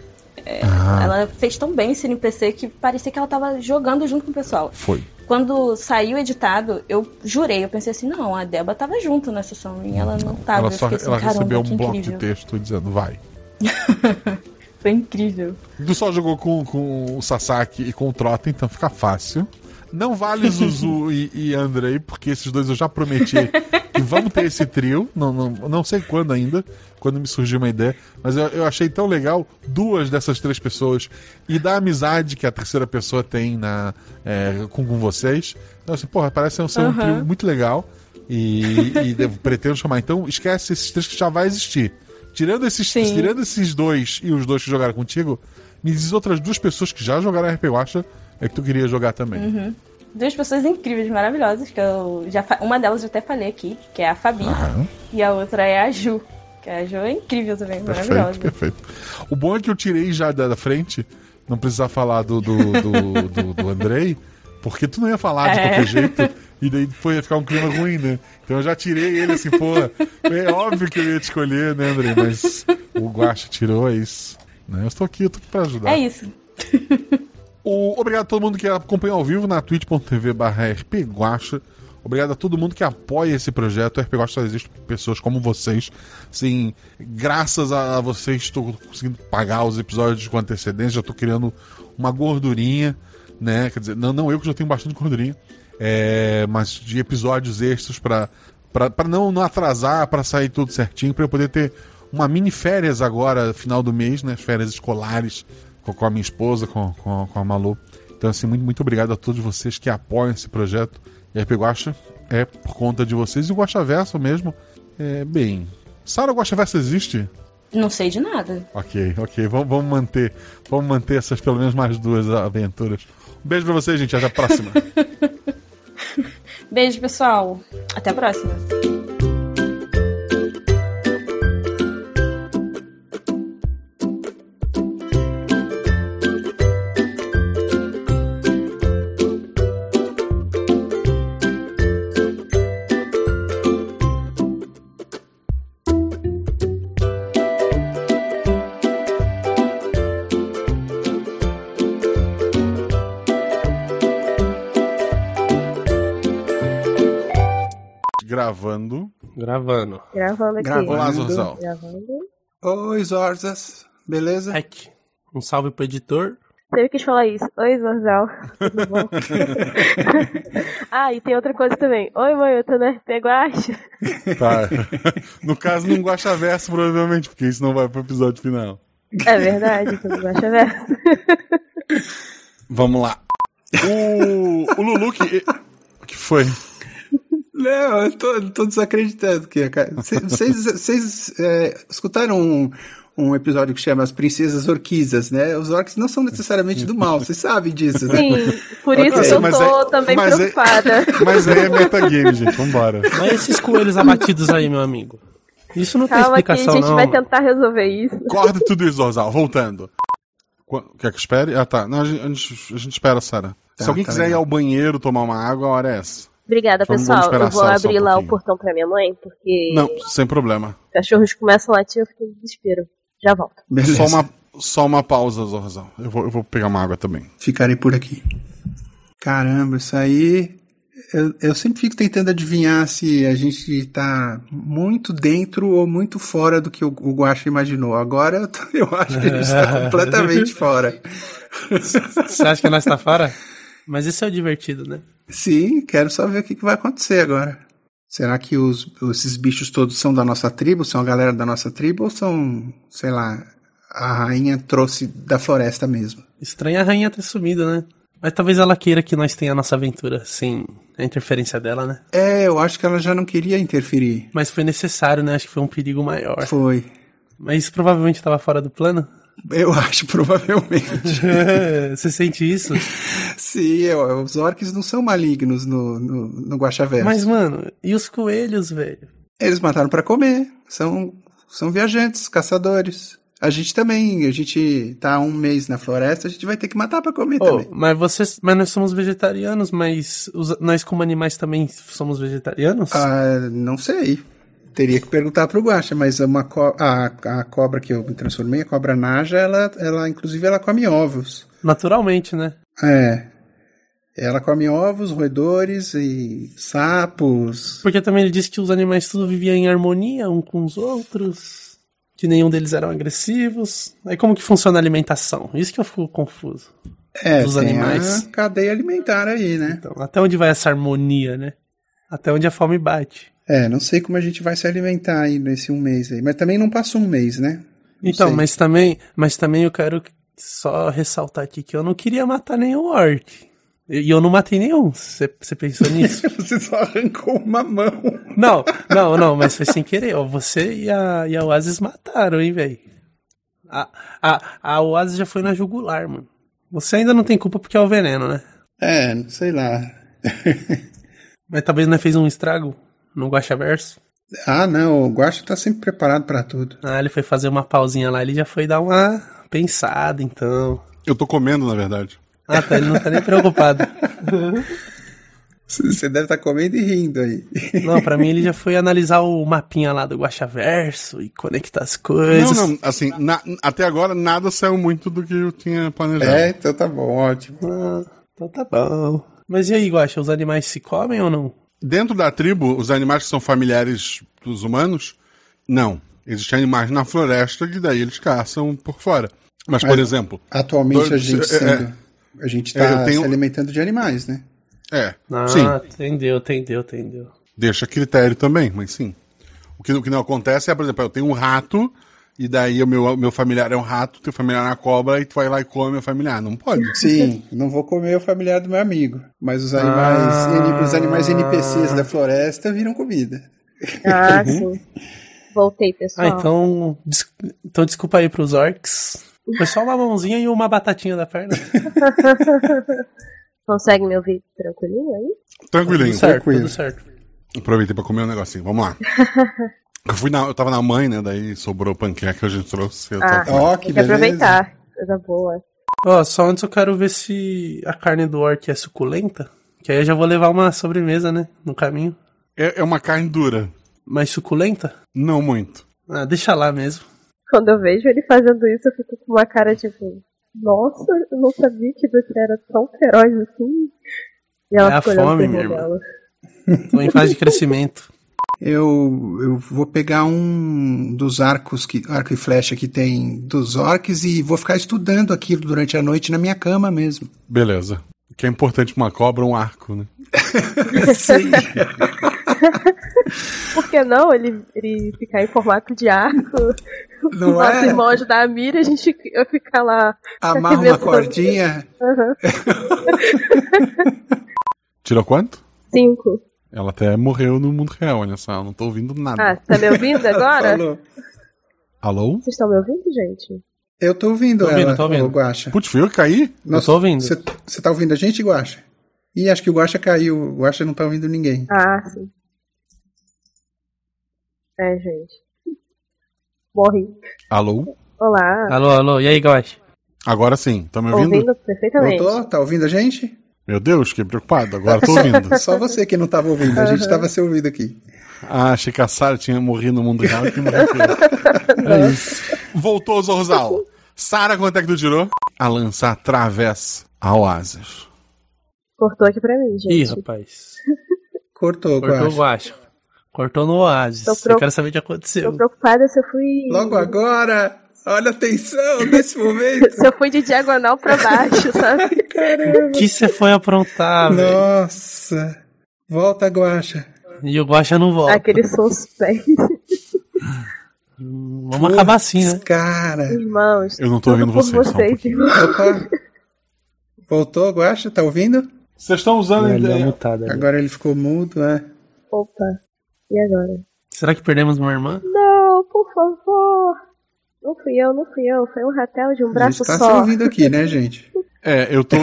É, ah. Ela fez tão bem esse NPC que parecia que ela tava jogando junto com o pessoal. Foi. Quando saiu editado, eu jurei, eu pensei assim, não, a Deba tava junto na sessão e ela não tava. Ela, só, assim, ela recebeu um bloco de texto dizendo, vai. Foi incrível. Tu só jogou com, com o Sasaki e com o Trota, então fica fácil. Não vale Zuzu e, e Andrei, porque esses dois eu já prometi que vamos ter esse trio. Não, não, não sei quando ainda, quando me surgiu uma ideia. Mas eu, eu achei tão legal duas dessas três pessoas e da amizade que a terceira pessoa tem na, é, com, com vocês. Então, assim, porra, parece ser um, uhum. trio muito legal. E, e pretendo chamar. Então, esquece esses três que já vai existir. Tirando esses, tirando esses dois e os dois que jogaram contigo, me diz outras duas pessoas que já jogaram RP Watcha é que tu queria jogar também. Uhum. Duas pessoas incríveis, maravilhosas, que eu já uma delas eu até falei aqui, que é a Fabi, uhum. e a outra é a Ju. Que a Ju é incrível também, perfeito, maravilhosa. Perfeito. O bom é que eu tirei já da frente, não precisar falar do, do, do, do, do Andrei, porque tu não ia falar de é. qualquer jeito. E daí foi ficar um clima ruim, né? Então eu já tirei ele assim, pô. É óbvio que eu ia te escolher, né, André? Mas o Guacha tirou, é isso. Né? Eu estou aqui, eu tô aqui pra ajudar. É isso. o, obrigado a todo mundo que acompanha ao vivo na twitch.tv barra rpguacha. Obrigado a todo mundo que apoia esse projeto. O RP Guacha só existe por pessoas como vocês. Sim, graças a vocês estou conseguindo pagar os episódios com antecedência. Já estou criando uma gordurinha, né? Quer dizer, não, não eu que já tenho bastante gordurinha é, mas de episódios extras para para não, não atrasar, para sair tudo certinho, para eu poder ter uma mini férias agora, final do mês, né? Férias escolares com, com a minha esposa, com, com, com, a Malu. Então, assim, muito, muito obrigado a todos vocês que apoiam esse projeto. E a Guacha é por conta de vocês e o Guacha Verso mesmo É, bem. Sara Guaxaverso existe? Não sei de nada. Ok, ok. Vamos, vamos manter. Vamos manter essas pelo menos mais duas aventuras. Beijo pra vocês, gente. Até a próxima. Beijo, pessoal. Até a próxima. Gravando. Gravando. Gravando aqui. Gravando. Olá, Zorzal. Gravando. Oi, Zorzas. Beleza? Hack. Um salve pro editor. Sempre quis falar isso. Oi, Zorzal. Tudo bom? ah, e tem outra coisa também. Oi, mãe, eu tô no RP Guacha. Tá. No caso, não Guaxaverso, provavelmente, porque isso não vai pro episódio final. É verdade, tô no Guacha Verso. Vamos lá. O, o Lulu que. O que foi? Não, eu tô, tô desacreditando que vocês, é, escutaram um, um episódio que chama As Princesas Orquisas, né? Os orcs não são necessariamente do mal, vocês sabem disso, né? Sim, por isso Ok, que eu mas tô é- também mas é- preocupada. Mas aí é metagame, gente. Vambora. Olha esses coelhos abatidos aí, meu amigo. Isso não tem Calma que a explicação, gente não. vai tentar resolver isso. Corta tudo isso, Zorzal. Voltando. Qu- Quer que espere? Ah, tá. Não, a gente, a gente- espera, Sara. Tá, Se alguém tá quiser ir legal. ao banheiro tomar uma água, a hora é essa. Obrigada, Vamos- pessoal. vamos eu vou só- só um abrir lá o portão pra minha mãe, porque Não, sem problema. os cachorros começam a latir eu fico em desespero. Já volto. Beleza. Só uma, só uma pausa, Zorzal. Eu vou, eu vou pegar uma água também. Ficarei por aqui. Caramba, isso aí. Eu, eu sempre fico tentando adivinhar se a gente tá muito dentro ou muito fora do que o, o Guaxa imaginou. Agora eu, tô- eu acho que a gente tá completamente fora. Você acha que nós tá fora? Mas isso é o divertido, né? Sim, quero só ver o que, que vai acontecer agora. Será que os, esses bichos todos são da nossa tribo? São a galera da nossa tribo? Ou são, sei lá, a rainha trouxe da floresta mesmo? Estranha a rainha ter sumido, né? Mas talvez ela queira que nós tenha a nossa aventura sem a interferência dela, né? É, eu acho que ela já não queria interferir. Mas foi necessário, né? Acho que foi um perigo maior. Foi. Mas isso provavelmente estava fora do plano. Eu acho, provavelmente. Você sente isso? Sim, os orcs não são malignos no, no, no Guaxaverso. Mas, mano, e os coelhos, velho? Eles mataram pra comer. São, são viajantes, caçadores. A gente também, a gente tá um mês na floresta, a gente vai ter que matar pra comer Ô, também. mas vocês. Mas nós somos vegetarianos, mas os- nós como animais também somos vegetarianos? Ah, não sei. Teria que perguntar pro Guaxa, mas uma co a, a cobra que eu me transformei, a cobra Naja, ela, ela inclusive ela come ovos. Naturalmente, né? É. Ela come ovos, roedores e sapos. Porque também ele disse que os animais tudo viviam em harmonia um com os outros, que nenhum deles eram agressivos. Aí como que funciona a alimentação? Isso que eu fico confuso. É, Dos tem animais. a cadeia alimentar aí, né? Então, até onde vai essa harmonia, né? Até onde a fome bate. É, não sei como a gente vai se alimentar aí nesse um mês aí. Mas também não passou um mês, né? Não Então, sei. mas também, mas também eu quero só ressaltar aqui que eu não queria matar nenhum orc. E eu não matei nenhum. Você pensou nisso? Você só arrancou uma mão. não, não, não, mas foi sem querer. Ó. Você e a, e a Oasis mataram, hein, velho? A, a, a Oasis já foi na jugular, mano. Você ainda não tem culpa porque é o veneno, né? É, não sei lá. Mas talvez não fez um estrago no Guaxaverso. Ah, não, o Guaxa tá sempre preparado pra tudo. Ah, ele foi fazer uma pausinha lá, ele já foi dar uma pensada, então. Eu tô comendo, na verdade. Ah, tá, ele não tá nem preocupado. Você deve estar comendo e rindo aí. Não, pra mim ele já foi analisar o mapinha lá do Guaxaverso e conectar as coisas. Não, não, assim, na- até agora nada saiu muito do que eu tinha planejado. É, então tá bom, ótimo. Ah, então tá bom. Mas e aí, Guaxa, os animais se comem ou não? Dentro da tribo, os animais que são familiares dos humanos, não. Existem animais na floresta que daí eles caçam por fora. Mas, por Mas, exemplo. Atualmente a gente é, sendo, a gente É, tá tenho- se alimentando de animais, né? É, Ah, sim. entendeu, entendeu, entendeu. Deixa critério também, mas sim. O que, o que não acontece é, por exemplo, eu tenho um rato, e daí o meu, meu familiar é um rato, teu familiar é uma cobra, e tu vai lá e come o familiar. Não pode. Sim, não vou comer o familiar do meu amigo. Mas os animais, Ah. Os animais NPCs da floresta viram comida. Ah, Uhum. sim. Voltei, pessoal. Ah, então, des- então desculpa aí pros orcs. Foi só uma mãozinha e uma batatinha da perna. Consegue me ouvir tranquilinho aí? Tranquilinho. Tudo certo, tranquilo. tudo certo. Aproveitei pra comer um negocinho. Vamos lá. Eu, fui na, eu tava na mãe, né? Daí sobrou panqueca, a gente trouxe. Ah. Ó, tem que que beleza. aproveitar. Coisa boa. Ó, só antes eu quero ver se a carne do orc é suculenta. Que aí eu já vou levar uma sobremesa, né? No caminho. É, é uma carne dura. Mas suculenta? Não muito. Ah, deixa lá mesmo. Quando eu vejo ele fazendo isso, eu fico com uma cara tipo, nossa, eu não sabia que você era tão feroz assim. E ela É a fome, minha irmão irmã. Tô em fase de crescimento. Eu, eu vou pegar um dos arcos, que, arco e flecha que tem dos orcs e vou ficar estudando aquilo durante a noite na minha cama mesmo. Beleza. O que é importante pra uma cobra é um arco, né? Sim. Por que não ele, ele ficar em formato de arco? Não o nosso é? irmão ajudar a mira e a gente eu ficar lá. Amarra uma cordinha. Aham. Tirou quanto? Cinco. Ela até morreu no mundo real, olha só. Eu não tô ouvindo nada. Ah, tá me ouvindo agora? Alô? Vocês estão me ouvindo, gente? Eu tô ouvindo Tô ouvindo, ela, tô ouvindo. Guaxa. Putz, fui eu que caí? Nossa, tô ouvindo. Você tá ouvindo a gente, Guaxa? Ih, acho que o Guaxa caiu. O Guaxa não tá ouvindo ninguém. Ah, sim. É, gente. Morri. Alô? Olá. Alô, alô, e aí, Gosh? Agora sim. Tá me ouvindo? ouvindo perfeitamente. Voltou? Tá ouvindo a gente? Meu Deus, fiquei preocupado. Agora tô ouvindo. Só você que não tava ouvindo. A gente tava se ouvindo aqui. Ah, achei que a Sarah tinha morrido no mundo real e que morreu. É isso. Voltou, Zorzal. Sarah, quanto é que tu tirou? A lança atravessa a oásis. Cortou aqui pra mim, gente. Ih, rapaz. Cortou, Cortou o Guaxa. Guacho. Cortou no Oasis. Tô Eu quero saber o que Tô aconteceu. preocupada se eu fui. Logo agora. Olha a atenção nesse momento. Se eu fui de diagonal pra baixo, sabe? O que você foi aprontar, velho? Nossa. Volta, Guaxa. E o Guacha não volta. Aquele suspense. Vamos acabar assim, né? Cara. Irmãos. Eu não tô ouvindo vocês, um vocês. Opa. Voltou, Guaxa? Tá ouvindo? Vocês estão usando uma ideia. mutada ali. Agora ele ficou mudo, né? Opa. E agora? Será que perdemos uma irmã? Não, por favor. Não fui eu, não fui eu. Foi um ratel de um A braço gente tá se só. ouvindo aqui, né, gente? É, eu tô.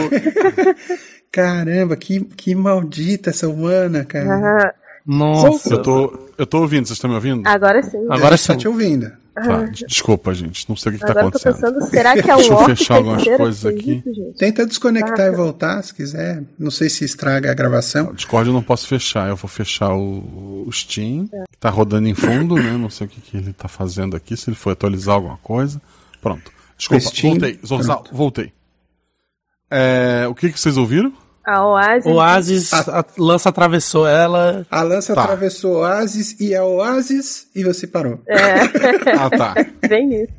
Caramba, que, que maldita essa humana, cara. Ah, Nossa. Eu tô. Eu tô ouvindo, vocês estão me ouvindo? agora sim. Agora a gente tá sim. te ouvindo. Tá, des- desculpa, gente. Não sei o que, tá tô acontecendo. pensando, será que é um Deixa eu fechar algumas coisas aqui. isso? Tenta desconectar Ah, e voltar, se quiser. Não sei se estraga a gravação. O Discord eu não posso fechar. Eu vou fechar o, o Steam, que tá rodando em fundo, né? Não sei o que, que ele tá fazendo aqui, se ele foi atualizar alguma coisa. Pronto. Desculpa, Steam, voltei. Zorzal, voltei. É, o que, que vocês ouviram? A Oasis. Oasis, a lança atravessou ela. A lança Tá. atravessou o Oasis e a Oasis e você parou. É, Ah, tá. bem nisso.